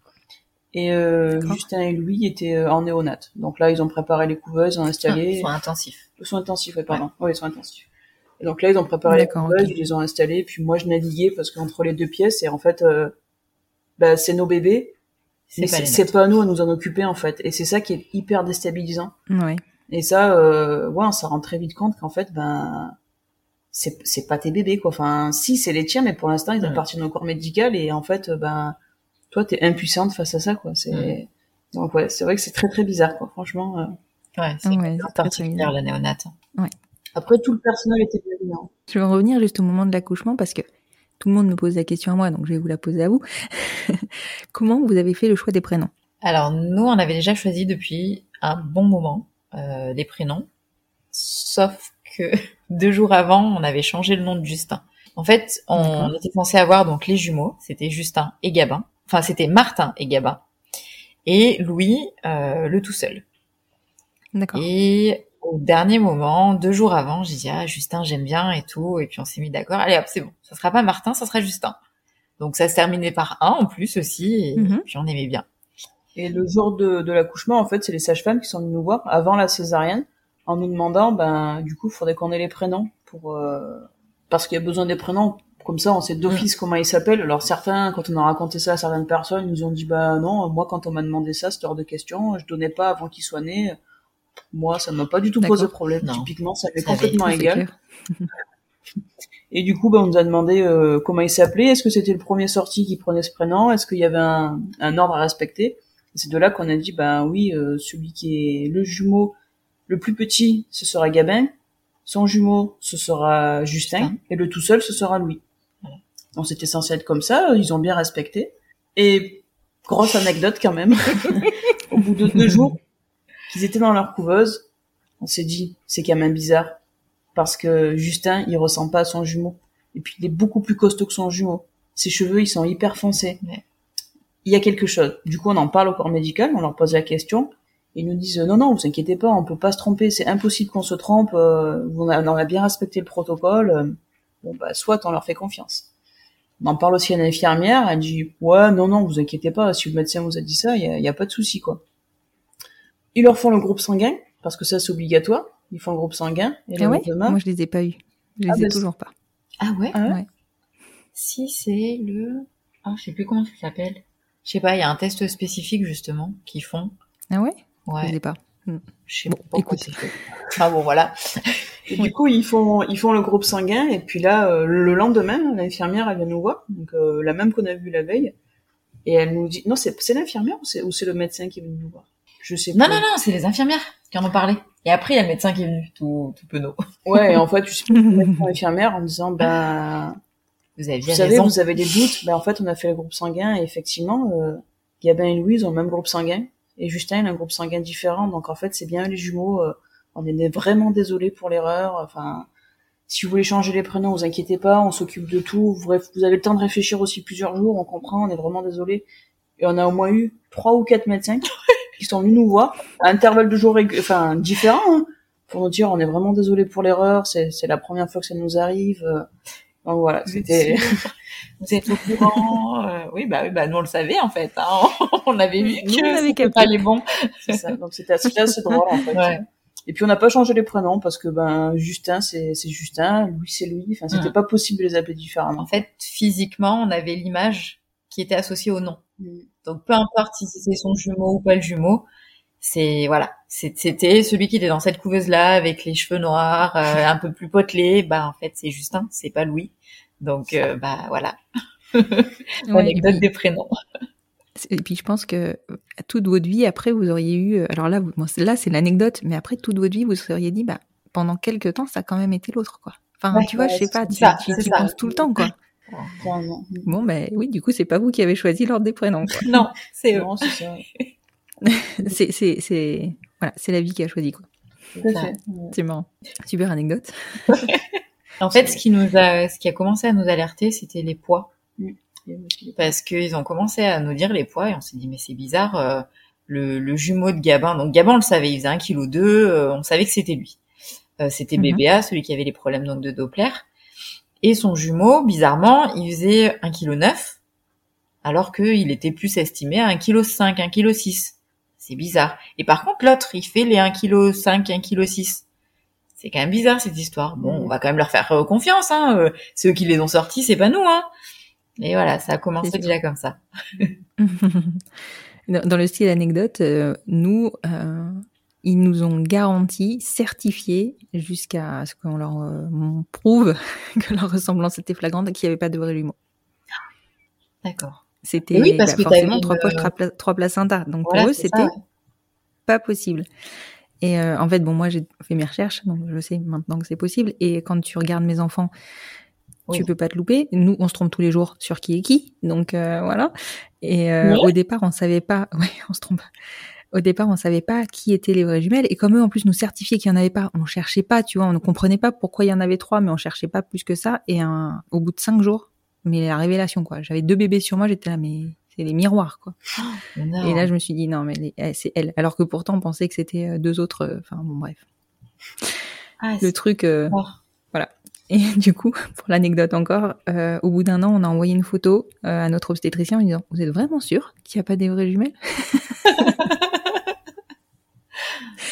Et euh. Justin et Louis étaient euh, en néonat. Donc là, ils ont préparé les couveuses, ils ont installé. Soins intensifs. Ils sont intensifs, ouais, pardon. Ouais, ils sont intensifs. Et donc là, ils ont préparé les D'accord, couveuses, ok. ils les ont installés, puis moi, je naviguais parce qu'entre les deux pièces, et en fait, euh, bah, c'est nos bébés, C'est mais pas c'est pas à nous à nous en occuper, en fait. Et c'est ça qui est hyper déstabilisant. Ouais. Et ça, euh, ouais, on s'en rend très vite compte qu'en fait, ben, c'est pas tes bébés quoi. Enfin, si c'est les tiens, mais pour l'instant ils Ouais. appartiennent au corps médical et en fait, euh, ben toi t'es impuissante face à ça quoi. C'est Ouais. donc ouais, c'est vrai que c'est très très bizarre quoi. Franchement. euh. Ouais, c'est Ouais, bizarre. la néonate. Après tout le personnel était bienveillant. Je vais en revenir juste au moment de l'accouchement parce que tout le monde me pose la question à moi, donc je vais vous la poser à vous. Comment vous avez fait le choix des prénoms? Alors nous, on avait déjà choisi depuis un bon moment euh, des prénoms, sauf que deux jours avant, on avait changé le nom de Justin. En fait, on était censé avoir donc les jumeaux, c'était Justin et Gabin. Enfin, c'était Martin et Gabin. Et Louis, euh, le tout seul. D'accord. Et au dernier moment, deux jours avant, j'ai dit ah Justin j'aime bien et tout, et puis on s'est mis d'accord. Allez hop c'est bon, ça sera pas Martin, ça sera Justin. Donc ça se terminait par un en plus aussi, et Mhm. puis on aimait bien. Et le jour de, de l'accouchement, en fait, c'est les sages-femmes qui sont venues nous voir avant la césarienne en nous demandant, ben, du coup, il faudrait qu'on ait les prénoms pour, euh, parce qu'il y a besoin des prénoms. Comme ça, on sait d'office comment ils s'appellent. Alors certains, quand on a raconté ça à certaines personnes, ils nous ont dit, bah non, moi, quand on m'a demandé ça, c'était hors de question. Je donnais pas avant qu'ils soient nés. Moi, ça m'a pas du tout posé D'accord. problème. Non. Typiquement, ça m'est complètement égal. Et du coup, ben, on nous a demandé euh, comment il s'appelait. Est-ce que c'était le premier sorti qui prenait ce prénom? Est-ce qu'il y avait un, un ordre à respecter? C'est de là qu'on a dit, ben oui, euh, celui qui est le jumeau le plus petit, ce sera Gabin. Son jumeau, ce sera Justin. Et le tout seul, ce sera Louis. Voilà. Donc c'était censé être comme ça. Ils ont bien respecté. Et grosse anecdote quand même. Au bout de deux jours qu'ils étaient dans leur couveuse, on s'est dit, c'est quand même bizarre parce que Justin, il ressemble pas à son jumeau. Et puis, il est beaucoup plus costaud que son jumeau. Ses cheveux, ils sont hyper foncés. Ouais. Il y a quelque chose. Du coup, on en parle au corps médical, on leur pose la question. Ils nous disent, non, non, vous inquiétez pas, on peut pas se tromper, c'est impossible qu'on se trompe, euh, on, a, bien respecté le protocole. euh, Bon, bah, soit on leur fait confiance. On en parle aussi à l'infirmière, elle dit, ouais, non, non, vous inquiétez pas, si le médecin vous a dit ça, il y y a pas de souci, quoi. Ils leur font le groupe sanguin, parce que ça, c'est obligatoire. Ils font le groupe sanguin, et le Ah ouais lendemain, Moi, je les ai pas eus. Je les Ah, ai toujours pas. Ah ouais Ah ouais. Si c'est le... Ah, je sais plus comment ça s'appelle. Je sais pas, il y a un test spécifique justement qu'ils font. Ah ouais Je Ouais, les ai pas. je sais Bon, pas écoute. Ah bon, voilà. Et du coup, ils font, ils font le groupe sanguin, et puis là, euh, le lendemain, l'infirmière, elle vient nous voir, donc euh, la même qu'on a vue la veille, et elle nous dit, non, c'est c'est l'infirmière ou c'est ou c'est le médecin qui est venu nous voir? Je sais Non, plus. non, non, c'est les infirmières qui en ont parlé. Et après, il y a le médecin qui est venu, tout, tout penaud. Ouais, et en fait, je sais l'infirmière en disant, ben, Vous aviez vous savez, raison. vous avez des doutes, ben en fait, on a fait le groupe sanguin, et effectivement, euh, Gabin et Louise ont le même groupe sanguin, et Justin, il a un groupe sanguin différent, donc en fait, c'est bien les jumeaux, euh, on est vraiment désolé pour l'erreur, enfin, si vous voulez changer les prénoms, vous inquiétez pas, on s'occupe de tout. Bref, vous avez le temps de réfléchir aussi plusieurs jours, on comprend, on est vraiment désolé. Et on a au moins eu trois ou quatre médecins qui sont venus nous voir à intervalles de jours enfin différents hein, pour nous dire on est vraiment désolé pour l'erreur, c'est c'est la première fois que ça nous arrive. euh. Donc voilà, c'était Vous êtes au courant euh, Oui, bah oui, bah nous on le savait en fait. Hein. On avait vu Nous, que c'était pas les bons. c'est ça. Donc c'était assez, drôle en fait. Ouais. Et puis on n'a pas changé les prénoms parce que ben Justin c'est c'est Justin, Louis c'est Louis. Enfin c'était pas possible de les appeler différemment. En fait, physiquement, on avait l'image qui était associée au nom. Mm. Donc peu importe si c'était son jumeau ou pas le jumeau, c'est voilà, c'était celui qui était dans cette couveuse là avec les cheveux noirs, euh, un peu plus potelés. Bah en fait c'est Justin, c'est pas Louis. Donc euh, bah voilà, Ouais, puis, des prénoms. et puis, je pense que à toute votre vie, après, vous auriez eu. Alors là, vous- bon, c'est- là, c'est l'anecdote, mais après toute votre vie, vous seriez dit, bah, pendant quelques temps, ça a quand même été l'autre, quoi. Enfin, Ouais, tu vois, ouais, je sais pas, tu, ça, tu, tu penses tout le temps, quoi. Vraiment. Bon, ben oui, du coup, c'est pas vous qui avez choisi l'ordre des prénoms, quoi. Non, c'est eux. C'est c'est, c'est, voilà, c'est la vie qui a choisi, quoi. Tout à ça. fait. Ouais. C'est marrant. Super anecdote. En fait, ce qui nous a, ce qui a commencé à nous alerter, c'était les poids. parce qu'ils ont commencé à nous dire les poids et on s'est dit mais c'est bizarre euh, le, le jumeau de Gabin donc Gabin on le savait il faisait 1 kg 2 on savait que c'était lui Euh, c'était Mhm. BBA celui qui avait les problèmes donc de Doppler et son jumeau bizarrement il faisait 1 kg 9 alors qu'il était plus estimé à 1 kg 5 1 kg 6 c'est bizarre et par contre l'autre il fait les 1 kg 5 1 kg 6 c'est quand même bizarre cette histoire. Bon, Mhm. on va quand même leur faire confiance. Hein. euh, C'est eux qui les ont sortis, c'est pas nous. Hein. Et voilà, ça a commencé déjà comme ça. dans, dans le style anecdote, euh, nous, euh, ils nous ont garanti, certifié, jusqu'à ce qu'on leur euh, prouve que leur ressemblance était flagrante et qu'il n'y avait pas de vrai jumeau. D'accord. C'était Oui, parce bah, que forcément trois une- poches, trois placentas. Donc Voilà, pour eux, c'était ouais. pas possible. Et euh, en fait, bon, moi, j'ai fait mes recherches, donc je sais maintenant que c'est possible. Et quand tu regardes mes enfants, Oui. tu peux pas te louper. Nous, on se trompe tous les jours sur qui est qui, donc euh, voilà. Et euh, au départ, on savait pas. Ouais, on se trompe. Au départ, on savait pas qui étaient les vraies jumelles. Et comme eux, en plus, nous certifiaient qu'il y en avait pas, on cherchait pas, tu vois, on ne comprenait pas pourquoi il y en avait trois, mais on cherchait pas plus que ça. Et un, au bout de cinq jours, mais la révélation, quoi. J'avais deux bébés sur moi, j'étais là, mais c'est les miroirs, quoi. Non. Et là, je me suis dit, non, mais les- eh, c'est elle. Alors que pourtant, on pensait que c'était euh, deux autres. euh, Enfin, bon, bref. Ah, Le truc. euh, fort. Et du coup, pour l'anecdote encore, euh, au bout d'un an, on a envoyé une photo euh, à notre obstétricien en lui disant Vous êtes vraiment sûr qu'il n'y a pas des vraies jumelles?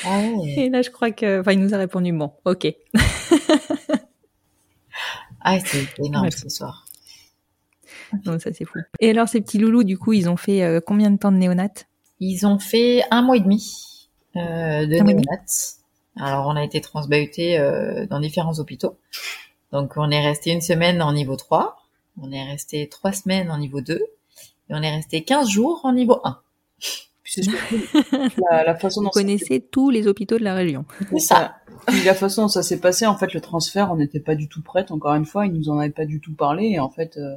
Ah ouais. Et là, je crois que. Enfin, il nous a répondu Bon, ok. Ah, c'est énorme Ouais. ce soir. Donc, ça, c'est fou. Et alors, ces petits loulous, du coup, ils ont fait euh, combien de temps de néonat Ils ont fait un mois et demi euh, de néonat. Alors, on a été transbahuté euh, dans différents hôpitaux. Donc, on est resté une semaine en niveau 3. On est resté trois semaines en niveau 2. Et on est resté 15 jours en niveau 1. C'est la, la façon Vous dont ça- connaissez tous les hôpitaux de la région. C'est ça. Puis la façon dont ça s'est passé, en fait, le transfert, on n'était pas du tout prête. Encore une fois, ils nous en avaient pas du tout parlé. Et en fait, euh,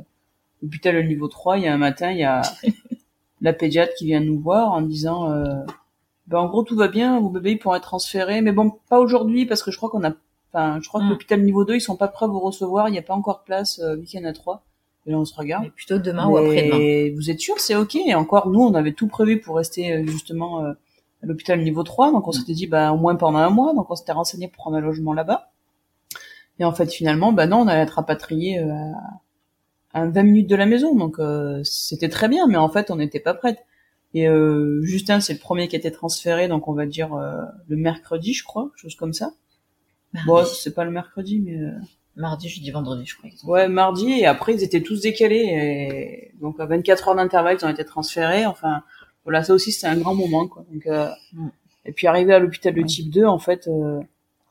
l'hôpital le niveau 3, il y a un matin, il y a la pédiatre qui vient nous voir en disant, euh, ben, en gros, tout va bien, vos bébés ils pourront être transférés, mais bon, pas aujourd'hui parce que je crois qu'on a, enfin, je crois que Mm. l'hôpital niveau 2, ils sont pas prêts à vous recevoir, il n'y a pas encore de place, euh, en a trois. Et là, on se regarde. Mais plutôt demain ou après-demain. Vous êtes sûr, c'est ok. Et encore, nous, on avait tout prévu pour rester euh, justement euh, à l'hôpital niveau 3. Donc on s'était dit, bah, au moins pendant un mois. Donc on s'était renseigné pour prendre un logement là-bas. Et en fait, finalement, bah non, on allait être rapatrié euh, à, à 20 minutes de la maison. Donc euh, c'était très bien, mais en fait, on n'était pas prête. Et euh, Justin, c'est le premier qui a été transféré, donc on va dire euh, le mercredi, je crois, chose comme ça. Mardi, Bon, c'est pas le mercredi, mais euh, mardi, jeudi, vendredi, je crois. Ouais, mardi, et après, ils étaient tous décalés. Et donc, à 24 heures d'intervalle, ils ont été transférés. Enfin, voilà, ça aussi, c'était un grand moment, quoi. Donc, euh, Mm. Et puis, arrivé à l'hôpital de type 2, en fait, euh,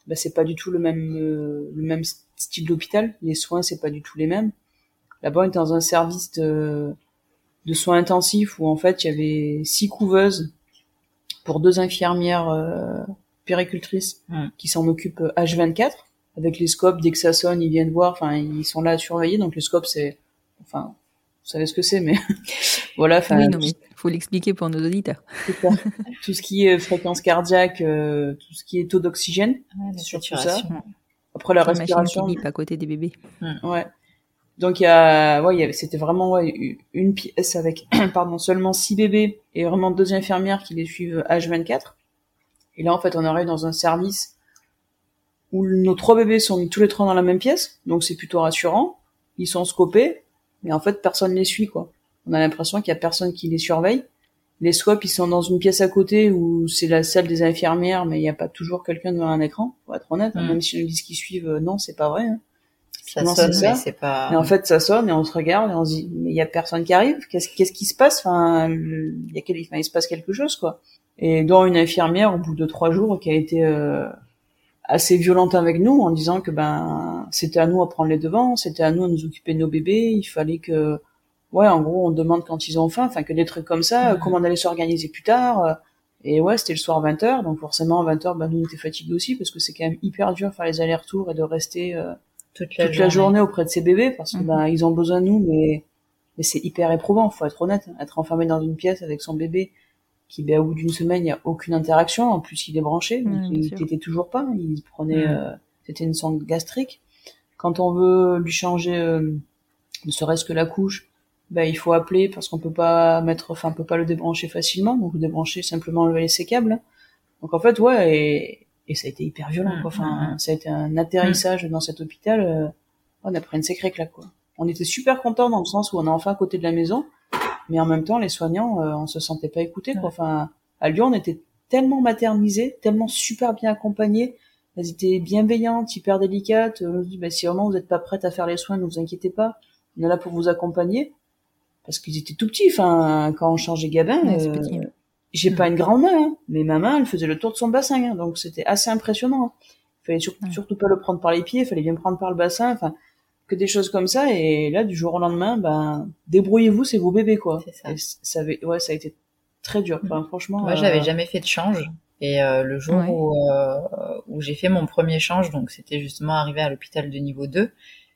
bah, c'est pas du tout le même, euh, le même style d'hôpital. Les soins, c'est pas du tout les mêmes. Là-bas, on était dans un service de, de soins intensifs où, en fait, il y avait six couveuses pour deux infirmières euh, péricultrices Mm. qui s'en occupent euh, H24 avec les scopes, dès que ça sonne, ils viennent voir, enfin, ils sont là à surveiller, donc les scopes, c'est, enfin, vous savez ce que c'est, mais voilà, enfin, oui, non, mais faut l'expliquer pour nos auditeurs. tout, ça. Tout ce qui est fréquence cardiaque, euh, tout ce qui est taux d'oxygène, Ouais, la sur tout saturation. après la La machine qui respiration, bip à côté des bébés. ouais. Donc il y a, ouais, c'était vraiment ouais, une pièce avec, pardon, seulement six bébés et vraiment deux infirmières qui les suivent H24. Et là, en fait, on arrive dans un service où nos trois bébés sont mis tous les trois dans la même pièce, donc c'est plutôt rassurant. Ils sont scopés, mais en fait, personne les suit, quoi. On a l'impression qu'il y a personne qui les surveille. Les scopes, ils sont dans une pièce à côté où c'est la salle des infirmières, mais il n'y a pas toujours quelqu'un devant un écran, pour être honnête. hein. Mm. Même si on disent qu'ils suivent, euh, non, c'est pas vrai. hein. Ça Non, sonne, ça. mais c'est pas. Et en fait, ça sonne et on se regarde et on se dit, mais il y a personne qui arrive? Qu'est-ce qu'est-ce qui se passe? Enfin, il y a quel- enfin, il se passe quelque chose, quoi. Et dont une infirmière, au bout de trois jours, qui a été euh, assez violente avec nous, en disant que ben c'était à nous à prendre les devants, c'était à nous à nous occuper de nos bébés. Il fallait que, ouais, en gros, on demande quand ils ont faim, enfin que des trucs comme ça, comment on allait s'organiser plus tard. euh, Et ouais, c'était le soir 20h, donc forcément 20h, ben nous on était fatigués aussi parce que c'est quand même hyper dur de faire les allers-retours et de rester euh, toute la toute journée. la journée auprès de ces bébés parce que Mhm. ben ils ont besoin de nous mais mais c'est hyper éprouvant faut être honnête être enfermé dans une pièce avec son bébé qui ben, au bout d'une semaine il y a aucune interaction. En plus il est branché donc il t'était toujours pas. Il prenait euh, c'était une sonde gastrique. Quand on veut lui changer euh, ne serait-ce que la couche ben il faut appeler parce qu'on peut pas mettre enfin on peut pas le débrancher facilement. Donc le débrancher simplement enlever ses câbles donc en fait ouais et, et ça a été hyper violent quoi. Enfin ça a été un atterrissage dans cet hôpital euh, on a pris une sacrée claque quoi. On était super contents dans le sens où on est enfin à côté de la maison, mais en même temps les soignants, euh, on se sentait pas écoutés quoi. Enfin, à Lyon on était tellement maternisés, tellement super bien accompagnés, elles étaient bienveillantes, hyper délicates. On nous dit bah, si vraiment vous n'êtes pas prête à faire les soins, ne vous inquiétez pas, on est là pour vous accompagner. Parce qu'ils étaient tout petits, enfin quand on changeait Gabin, Ouais, euh, j'ai pas une grande main, hein, mais ma main, elle faisait le tour de son bassin, hein, donc c'était assez impressionnant. hein. Il fallait sur- surtout pas le prendre par les pieds, il fallait bien prendre par le bassin, enfin que des choses comme ça. Et là, du jour au lendemain, ben débrouillez-vous, c'est vos bébés quoi. C'est ça. Ça avait, ouais, ça a été très dur. Enfin, franchement. Moi, euh, j'avais jamais fait de change. Et euh, le jour Ouais. où, euh, où j'ai fait mon premier change, donc c'était justement arrivé à l'hôpital de niveau 2,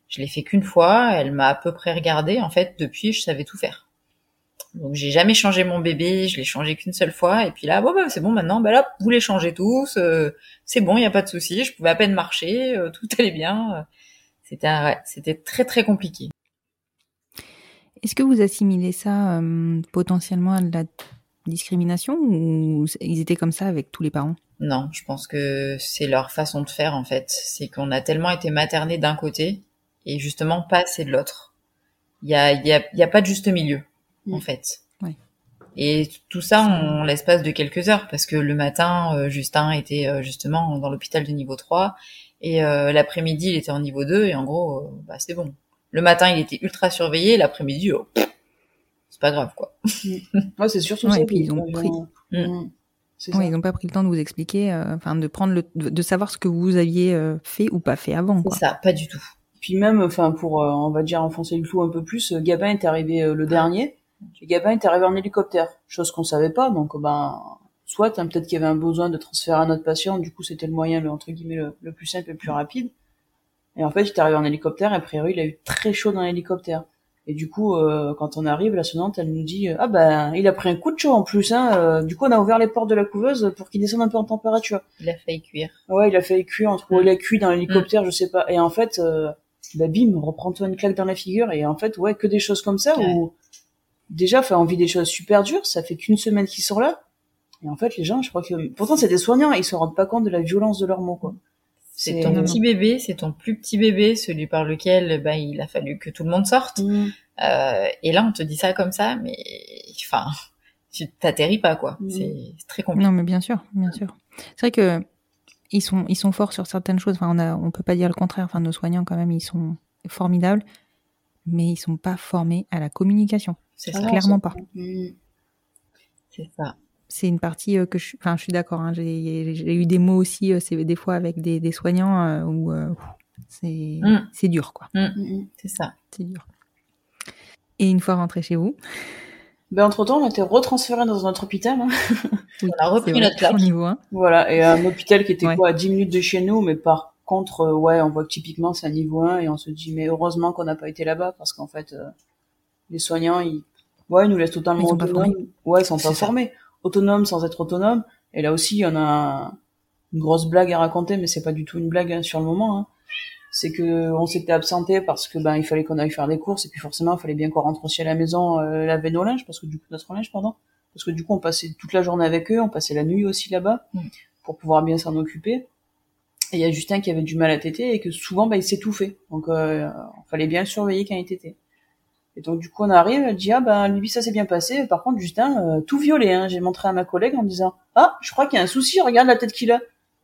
je l'ai fait qu'une fois. Elle m'a à peu près regardé. En fait, depuis, je savais tout faire. Donc j'ai jamais changé mon bébé, je l'ai changé qu'une seule fois. Et puis là, bon, bah, c'est bon maintenant. Bah là, vous les changez tous. euh, c'est bon, il y a pas de souci. Je pouvais à peine marcher, euh, tout allait bien. euh, C'était un- ouais, c'était très très compliqué. Est-ce que vous assimilez ça euh, potentiellement à la discrimination ou ils étaient comme ça avec tous les parents? Non, je pense que c'est leur façon de faire en fait. C'est qu'on a tellement été materné d'un côté et justement pas assez de l'autre. Il y a, il y, a, il y a pas de juste milieu en Mm. fait. Ouais. Et tout ça en l'espace de quelques heures parce que le matin, euh, Justin était euh, justement dans l'hôpital de niveau 3 et euh, l'après-midi il était en niveau 2 et en gros, euh, bah, c'est bon. Le matin il était ultra surveillé, l'après-midi, oh, c'est pas grave quoi. Ouais, c'est surtout Ouais, ça. et puis qui- ils ont pris- Mm. Ouais, ça. ils n'ont pas pris le temps de vous expliquer, euh, enfin de prendre le, de de savoir ce que vous aviez euh, fait ou pas fait avant. Quoi. C'est ça, pas du tout. Puis même, enfin, pour, euh, on va dire, enfoncer le clou un peu plus, Gabin est arrivé euh, le dernier. Et Gabin est arrivé en hélicoptère, chose qu'on savait pas. Donc, ben, soit hein, peut-être qu'il y avait un besoin de transférer un autre patient. Du coup, c'était le moyen, le, entre guillemets, le, le plus simple et le plus rapide. Et en fait, il est arrivé en hélicoptère. Et a priori, il a eu très chaud dans l'hélicoptère. Et du coup, euh, quand on arrive, la sonnante, elle nous dit, euh, ah ben, il a pris un coup de chaud en plus. Hein, euh, du coup, on a ouvert les portes de la couveuse pour qu'il descende un peu en température. Il a failli cuire. Ouais, il a fait cuire entre Mm. il a cuit dans l'hélicoptère, je sais pas. Et en fait, bah bim, reprends-toi une claque dans la figure. Et en fait, ouais, que des choses comme ça Ouais. où déjà, enfin, on vit des choses super dures. Ça fait qu'une semaine qu'ils sont là. Et en fait, les gens, je crois que pourtant c'est des soignants, ils se rendent pas compte de la violence de leurs mots, quoi. C'est ton Non, petit bébé, c'est ton plus petit bébé, celui par lequel bah, il a fallu que tout le monde sorte. Mm. Euh, et là, on te dit ça comme ça, mais enfin, tu t'atterris pas quoi. Mhm. C'est très compliqué. Non, mais bien sûr, bien sûr. C'est vrai que ils sont, ils sont forts sur certaines choses. Enfin, on a, on peut pas dire le contraire. Enfin, nos soignants quand même, ils sont formidables, mais ils sont pas formés à la communication. C'est clairement pas. Mm. C'est ça. C'est une partie euh, que je, enfin, je suis d'accord. Hein, j'ai, j'ai eu des mots aussi. euh, c'est des fois avec des, des soignants euh, où euh, c'est, Mm. c'est dur, quoi. Mm. C'est ça. C'est dur. Et une fois rentré chez vous, Ben entre temps, on a été retransférés dans un autre hôpital. hein. oui, On a repris vrai, notre claque. niveau 1. Voilà, et un hôpital qui était Ouais. quoi à 10 minutes de chez nous, mais par contre, euh, ouais, on voit que typiquement c'est un niveau 1 et on se dit mais heureusement qu'on n'a pas été là-bas parce qu'en fait euh, les soignants ils ouais, ils nous laissent totalement Ils sont pas autonomes. Ouais, ils sont C'est pas ça. formés, autonomes sans être autonomes. Et là aussi, on a une grosse blague à raconter mais c'est pas du tout une blague hein, sur le moment hein. C'est que on s'était absenté parce que ben il fallait qu'on aille faire des courses et puis forcément, il fallait bien qu'on rentre aussi à la maison euh, laver nos linges parce que du coup notre linge pardon parce que du coup on passait toute la journée avec eux, on passait la nuit aussi là-bas Mm. pour pouvoir bien s'en occuper. Et il y a Justin qui avait du mal à téter et que souvent bah, il s'étouffait. Donc euh, il fallait bien le surveiller quand il tétait. Et donc du coup on arrive, elle dit ah ben lui ça s'est bien passé. Par contre Justin euh, tout violet. Hein. J'ai montré à ma collègue en me disant ah je crois qu'il y a un souci, regarde la tête qu'il a.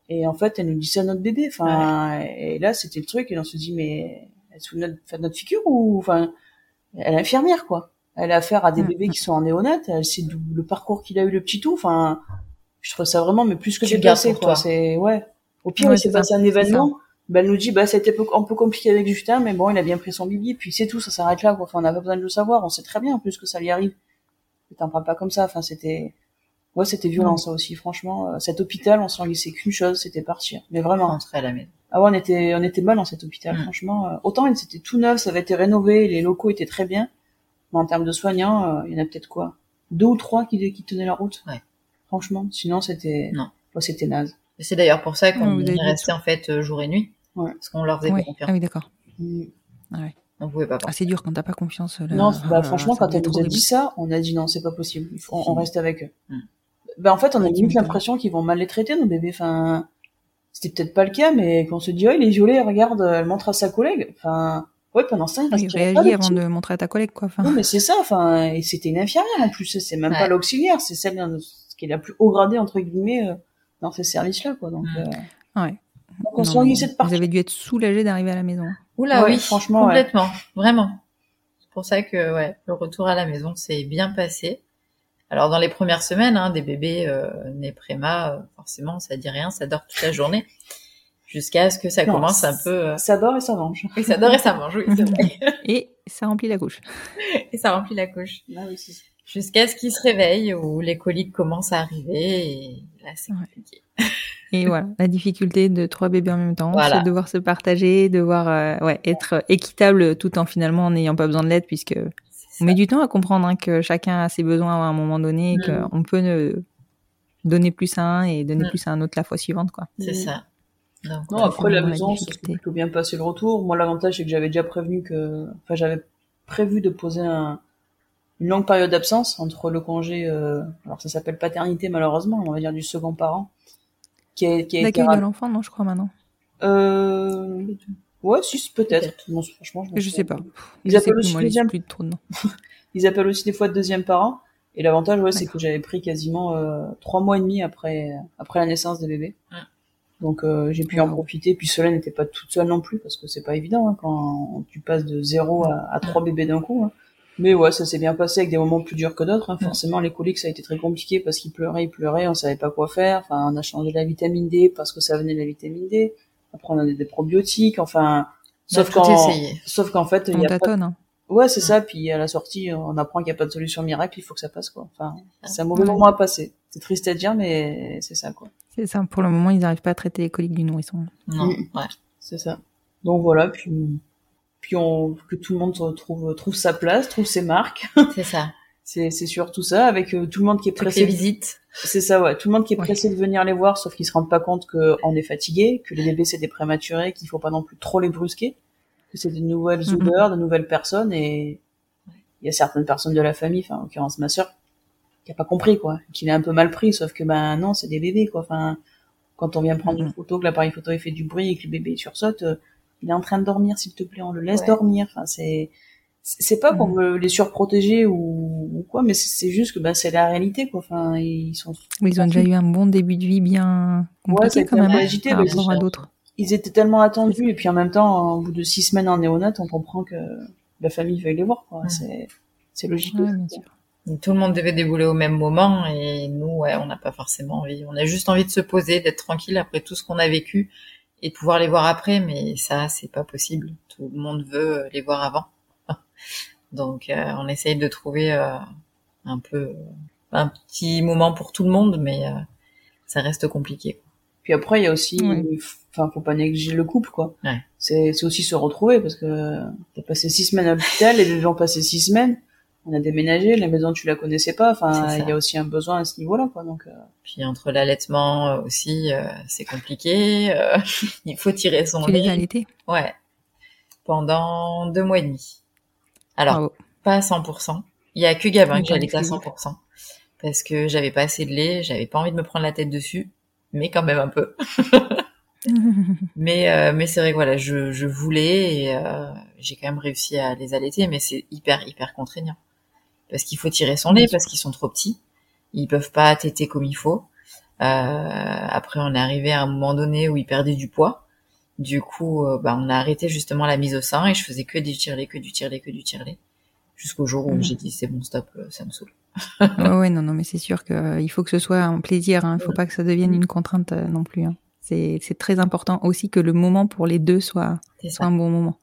Et en fait elle nous dit ça à notre bébé. Enfin et là c'était le truc et on se dit mais elle se fout de notre, de notre figure ou enfin elle est infirmière quoi. Elle a affaire à des Mm, bébés qui sont en néonat. Elle sait le parcours qu'il a eu le petit tout. Enfin je trouve ça vraiment mais plus que déplacé toi. C'est ouais. Au pire, Ouais, il s'est passé un événement. Ben, elle nous dit, bah, été un peu, compliqué avec Justin, mais bon, il a bien pris son bibi, puis c'est tout, ça s'arrête là, quoi. Enfin, on n'a pas besoin de le savoir, on sait très bien, en plus, que ça lui arrive. Mais T'en parles pas comme ça, enfin, c'était, ouais, c'était violent, Ouais. ça aussi, franchement. Euh, Cet hôpital, on s'en laissait qu'une chose, c'était partir. Mais vraiment. Rentrer à la maison. Ah ouais, on était, on était mal dans cet hôpital, franchement. Euh, Autant, c'était tout neuf, ça avait été rénové, les locaux étaient très bien. Mais en termes de soignants, euh, il y en a peut-être quoi? Deux ou trois qui, qui tenaient la route. Ouais. Franchement. Sinon, c'était, Non. ouais, c'était naze. Et c'est d'ailleurs pour ça qu'on est resté en fait jour et nuit. Ouais. Parce qu'on leur faisait Ouais. pas Ah confiance. oui, d'accord. Mm. On pouvait pas Ah, c'est dur quand t'as pas confiance. là. Non, Ah bah, là franchement, quand elle nous a dit ça, on a dit non, c'est pas possible. Il faut- on, on fini. reste avec eux. Mm. Bah, en fait, on a limite l'impression qu'ils vont mal les traiter, nos bébés. Enfin, c'était peut-être pas le cas, mais qu'on se dit, oh, il est violet, regarde, elle montre à sa collègue. Enfin, ouais, pendant ça, il respirait pas, réagis le avant de montrer à ta collègue, quoi. Enfin, Non, mais c'est ça, enfin, et c'était une infirmière en plus, c'est même pas l'auxiliaire, c'est celle euh, qui est la plus haut gradée, entre guillemets, euh, dans ces services-là, quoi. Donc, Mm. euh, ouais. Donc on Non, s'en mais de Vous avez dû être soulagé d'arriver à la maison. Oula, Ouais, oui, franchement, ouais. complètement, vraiment. C'est pour ça que ouais, le retour à la maison s'est bien passé. Alors dans les premières semaines, hein, des bébés euh, nés préma, euh, forcément, ça dit rien, ça dort toute la journée, jusqu'à ce que ça Non, commence un peu. euh, Ça dort et ça mange. Oui, ça dort et ça mange, oui, vrai. Et ça remplit la couche. et ça remplit la couche. Ah oui. Jusqu'à ce qu'ils se réveillent, où les coliques commencent à arriver, et là c'est Ouais. compliqué. Et voilà, la difficulté de trois bébés en même temps, Voilà. c'est devoir se partager, devoir euh, ouais, être équitable tout en finalement en n'ayant pas besoin de l'aide puisque C'est on met du temps à comprendre hein, que chacun a ses besoins à un moment donné et Mm. qu'on peut ne donner plus à un et donner Mm. plus à un autre la fois suivante quoi. C'est ça. Donc, Non, après la maison, ça s'est difficulté. plutôt bien passé le retour. Moi, l'avantage, c'est que j'avais déjà prévenu que, enfin, j'avais prévu de poser un, une longue période d'absence entre le congé, euh, alors ça s'appelle paternité malheureusement, on va dire du second parent, qui a, qui a été de l'enfant, non, je crois maintenant. euh, ouais, si, peut-être. Bon, franchement, je, Je sais pas. Ils Je appellent aussi moi, deuxième- plus trop de noms. Ils appellent aussi des fois deuxième parent. Et l'avantage, ouais, c'est que j'avais pris quasiment euh, trois mois et demi après après la naissance des bébés. Ouais. Donc euh, j'ai pu en profiter. Puis Solène n'était pas toute seule non plus parce que c'est pas évident hein, quand tu passes de zéro à, à trois bébés d'un coup. hein. Mais ouais, ça s'est bien passé avec des moments plus durs que d'autres. hein. Forcément, les coliques, ça a été très compliqué parce qu'ils pleuraient, ils pleuraient, on savait pas quoi faire. Enfin, on a changé la vitamine D parce que ça venait de la vitamine D. Après, on a des, des probiotiques. Enfin, On a sauf tout qu'en essayé. sauf qu'en fait, il On y a pas. Hein. Ouais, c'est ça. Puis à la sortie, on apprend qu'il n'y a pas de solution miracle, il faut que ça passe, quoi. Enfin, c'est un mauvais Ouais. moment à passer. C'est triste à dire, mais c'est ça, quoi. C'est ça, pour le moment, ils n'arrivent pas à traiter les coliques du nourrisson. Non, Mm. ouais. C'est ça. Donc voilà, puis puis on que tout le monde trouve trouve sa place, trouve ses marques. c'est ça. c'est c'est surtout ça, avec euh, tout le monde qui est Toutes pressé. les visites. C'est ça, ouais. Tout le monde qui est Ouais. pressé de venir les voir, sauf qu'ils se rendent pas compte qu'on est fatigué, que les bébés c'est des prématurés, qu'il faut pas non plus trop les brusquer, que c'est de nouvelles Mhm. odeurs, de nouvelles personnes, et il y a certaines personnes de la famille, enfin en l'occurrence ma sœur, qui a pas compris quoi, qui l'a un peu mal pris, sauf que ben non, c'est des bébés quoi. Enfin, quand on vient prendre Mhm. une photo, que l'appareil photo il fait du bruit et que le bébé sursaute, euh, il est en train de dormir, s'il te plaît, on le laisse Ouais. dormir. Enfin, c'est c'est pas pour Mhm. veut les surprotéger ou, ou quoi, mais c'est juste que ben c'est la réalité quoi. Enfin, ils sont Ils ont déjà eu un bon début de vie bien Ouais, compliqué été quand un même hein, agité, par rapport à d'autres. ils étaient tellement attendus et puis en même temps au bout de six semaines en néonate on comprend que la famille veuille les voir quoi Ouais. c'est c'est logique Ouais, bien sûr. Donc, Tout le monde devait débouler au même moment et nous, ouais, on n'a pas forcément envie. On a juste envie de se poser, d'être tranquille après tout ce qu'on a vécu et de pouvoir les voir après, mais ça, c'est pas possible. Tout le monde veut les voir avant. Donc, euh, on essaye de trouver euh, un peu euh, un petit moment pour tout le monde, mais euh, ça reste compliqué. puis après il y a aussi enfin faut pas négliger le couple quoi Ouais. c'est c'est aussi se retrouver parce que t'as passé six semaines à l'hôpital et les gens ont passé six semaines on a déménagé la maison tu la connaissais pas enfin il y a aussi un besoin à ce niveau là quoi donc euh, Puis entre l'allaitement euh, aussi, euh, c'est compliqué. euh, il faut tirer son Tu allaités? Ouais. Pendant deux mois et demi. Alors, Bravo. pas à 100%. Il y a que Gabin j'allais pas à du tout. 100%. Parce que j'avais pas assez de lait, j'avais pas envie de me prendre la tête dessus, mais quand même un peu. Mais euh, mais c'est vrai que voilà, je, je voulais et euh, j'ai quand même réussi à les allaiter, mais c'est hyper hyper contraignant. Parce qu'il faut tirer son lait, parce qu'ils sont trop petits. Ils peuvent pas téter comme il faut. Euh, après, on est arrivé à un moment donné où ils perdaient du poids. Du coup, euh, bah, on a arrêté justement la mise au sein et je faisais que du tire-lait, que du tire-lait, que du tire-lait. Jusqu'au jour où Mhm. j'ai dit c'est bon, stop, euh, ça me saoule. ouais, ouais, non, non, mais c'est sûr qu'il faut que ce soit un plaisir. Il faut pas que ça devienne une contrainte euh, non plus. hein. C'est très important aussi que le moment pour les deux soit, un bon moment.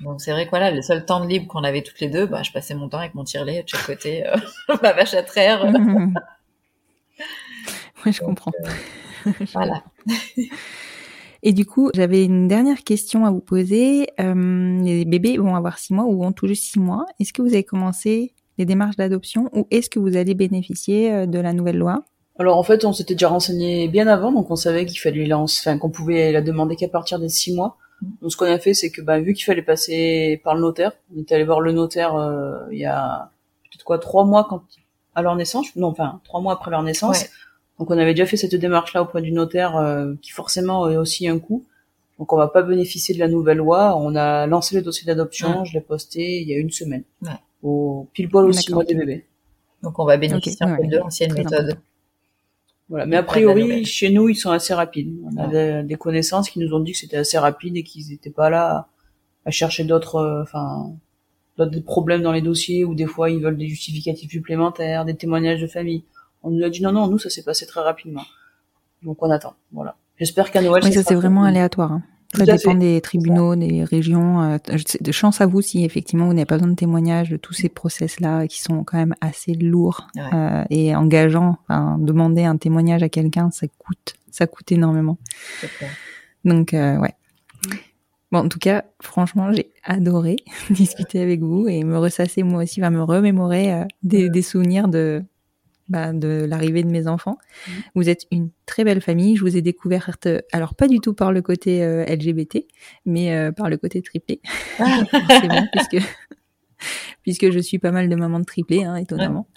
Donc c'est vrai que voilà, le seul temps de libre qu'on avait toutes les deux, bah, je passais mon temps avec mon tire-lait de chaque côté, euh, ma vache à traire. ouais, je comprends. Voilà. Et du coup, j'avais une dernière question à vous poser. Euh, les bébés vont avoir six mois ou ont tout juste six mois. Est-ce que vous avez commencé les démarches d'adoption ou est-ce que vous allez bénéficier euh, de la nouvelle loi? Alors en fait on s'était déjà renseigné bien avant donc on savait qu'il fallait la enfin qu'on pouvait la demander qu'à partir des six mois donc ce qu'on a fait c'est que bah vu qu'il fallait passer par le notaire on est allé voir le notaire euh, il y a peut-être quoi trois mois quand à leur naissance non enfin trois mois après leur naissance Ouais. Donc on avait déjà fait cette démarche là auprès du notaire euh, qui forcément a aussi un coût. Donc on va pas bénéficier de la nouvelle loi. On a lancé le dossier d'adoption, Ouais. je l'ai posté il y a une semaine. Ouais. Au pile poil aussi D'accord, mois des bébés. Donc on va bénéficier fait ouais, de l'ancienne méthode. Voilà. Mais a priori chez nous ils sont assez rapides. On a Ouais. des, connaissances qui nous ont dit que c'était assez rapide et qu'ils n'étaient pas là à chercher d'autres, euh, enfin d'autres problèmes dans les dossiers ou des fois ils veulent des justificatifs supplémentaires, des témoignages de famille. On nous a dit non, non, nous ça s'est passé très rapidement. Donc on attend. Voilà. J'espère qu'à Noël. Oui, ça c'est vraiment aléatoire. hein. Ça dépend fait. des tribunaux, des régions. euh, de chance à vous si effectivement vous n'avez pas besoin de témoignages de tous ces process-là qui sont quand même assez lourds Ouais. euh, et engageants. Enfin, demander un témoignage à quelqu'un, ça coûte, ça coûte énormément. Donc euh, ouais. Bon, en tout cas, franchement, j'ai adoré discuter avec vous et me ressasser moi aussi, va me remémorer euh, des, des souvenirs de bah, de l'arrivée de mes enfants. Vous êtes une très belle famille. Je vous ai découverte, euh, alors pas du tout par le côté euh, LGBT, mais euh, par le côté triplé, forcément, puisque puisque je suis pas mal de mamans de triplé, hein, étonnamment.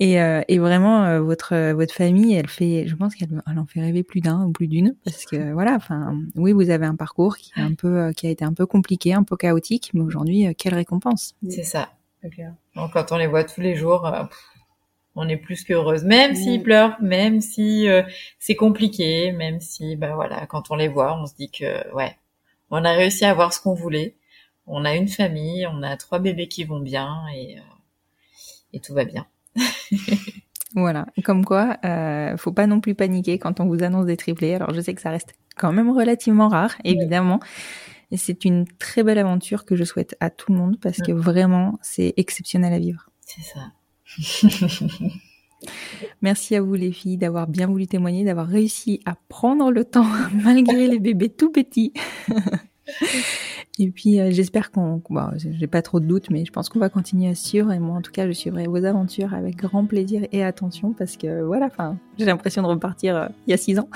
Et, euh, et vraiment, euh, votre votre famille, elle fait, je pense qu'elle elle en fait rêver plus d'un ou plus d'une, parce que voilà, enfin, oui, vous avez un parcours qui est un peu, euh, qui a été un peu compliqué, un peu chaotique, mais aujourd'hui, euh, quelle récompense C'est ça. Donc quand on les voit tous les jours, euh, pff, on est plus qu'heureuse. Même Mm. s'ils pleurent, même si euh, c'est compliqué, même si, bah voilà, quand on les voit, on se dit que, ouais, on a réussi à avoir ce qu'on voulait. On a une famille, on a trois bébés qui vont bien et, euh, et tout va bien. Voilà, comme quoi, euh, faut pas non plus paniquer quand on vous annonce des triplés. Alors je sais que ça reste quand même relativement rare, évidemment. Et c'est une très belle aventure que je souhaite à tout le monde parce que vraiment, c'est exceptionnel à vivre. C'est ça. Merci à vous les filles d'avoir bien voulu témoigner, d'avoir réussi à prendre le temps malgré les bébés tout petits. Et puis euh, j'espère qu'on, bon, j'ai pas trop de doutes, mais je pense qu'on va continuer à suivre. Et moi, en tout cas, je suivrai vos aventures avec grand plaisir et attention parce que voilà, enfin, j'ai l'impression de repartir euh, il y a six ans.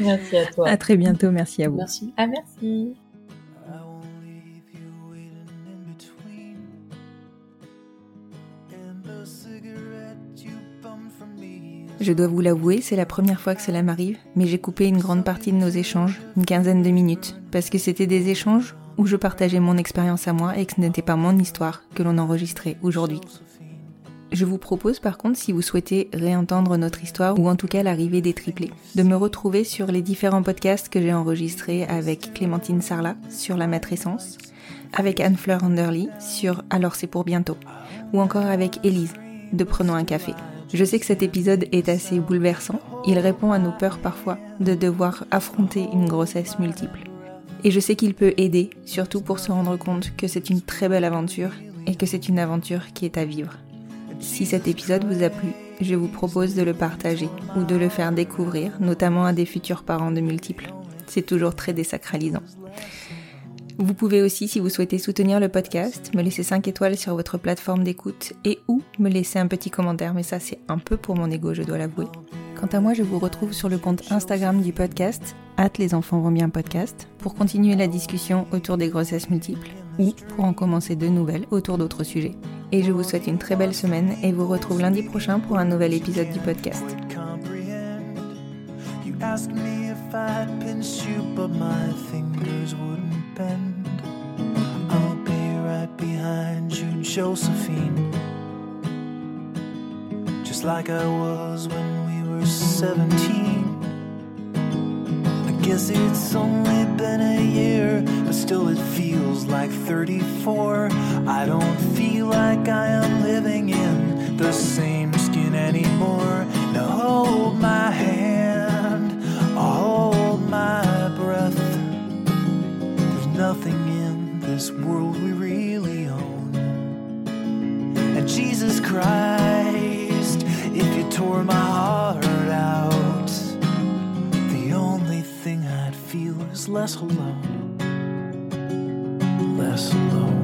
Merci à toi. à très bientôt, merci à vous. Merci. Ah merci. Je dois vous l'avouer, c'est la première fois que cela m'arrive, mais j'ai coupé une grande partie de nos échanges, une quinzaine de minutes, parce que c'était des échanges où je partageais mon expérience à moi et que ce n'était pas mon histoire que l'on enregistrait aujourd'hui. Je vous propose par contre, si vous souhaitez réentendre notre histoire ou en tout cas l'arrivée des triplés, de me retrouver sur les différents podcasts que j'ai enregistrés avec Clémentine Sarlat sur la matrescence, avec Anne-Fleur Underly sur Alors c'est pour bientôt, ou encore avec Élise de Prenons un café. Je sais que cet épisode est assez bouleversant, il répond à nos peurs parfois de devoir affronter une grossesse multiple. Et je sais qu'il peut aider, surtout pour se rendre compte que c'est une très belle aventure et que c'est une aventure qui est à vivre. Si cet épisode vous a plu, je vous propose de le partager ou de le faire découvrir, notamment à des futurs parents de multiples. C'est toujours très désacralisant. Vous pouvez aussi, si vous souhaitez soutenir le podcast, me laisser 5 étoiles sur votre plateforme d'écoute et ou me laisser un petit commentaire, mais ça c'est un peu pour mon ego, je dois l'avouer. Quant à moi, je vous retrouve sur le compte Instagram du podcast, hâte les enfants vont bien podcast, pour continuer la discussion autour des grossesses multiples ou pour en commencer de nouvelles autour d'autres sujets. Et je vous souhaite une très belle semaine et vous retrouve lundi prochain pour un nouvel épisode du podcast. comprehend. You asked me if I'd pinch you, but my fingers wouldn't bend. I'll be right behind you, Josephine. Just like I was when we were 17. I guess it's only been a year, but still it feels like 34. I don't feel like I am living in the same skin anymore. Now hold my hand, hold this world we really own. And Jesus Christ, if you tore my heart out, the only thing I'd feel is less alone. Less alone.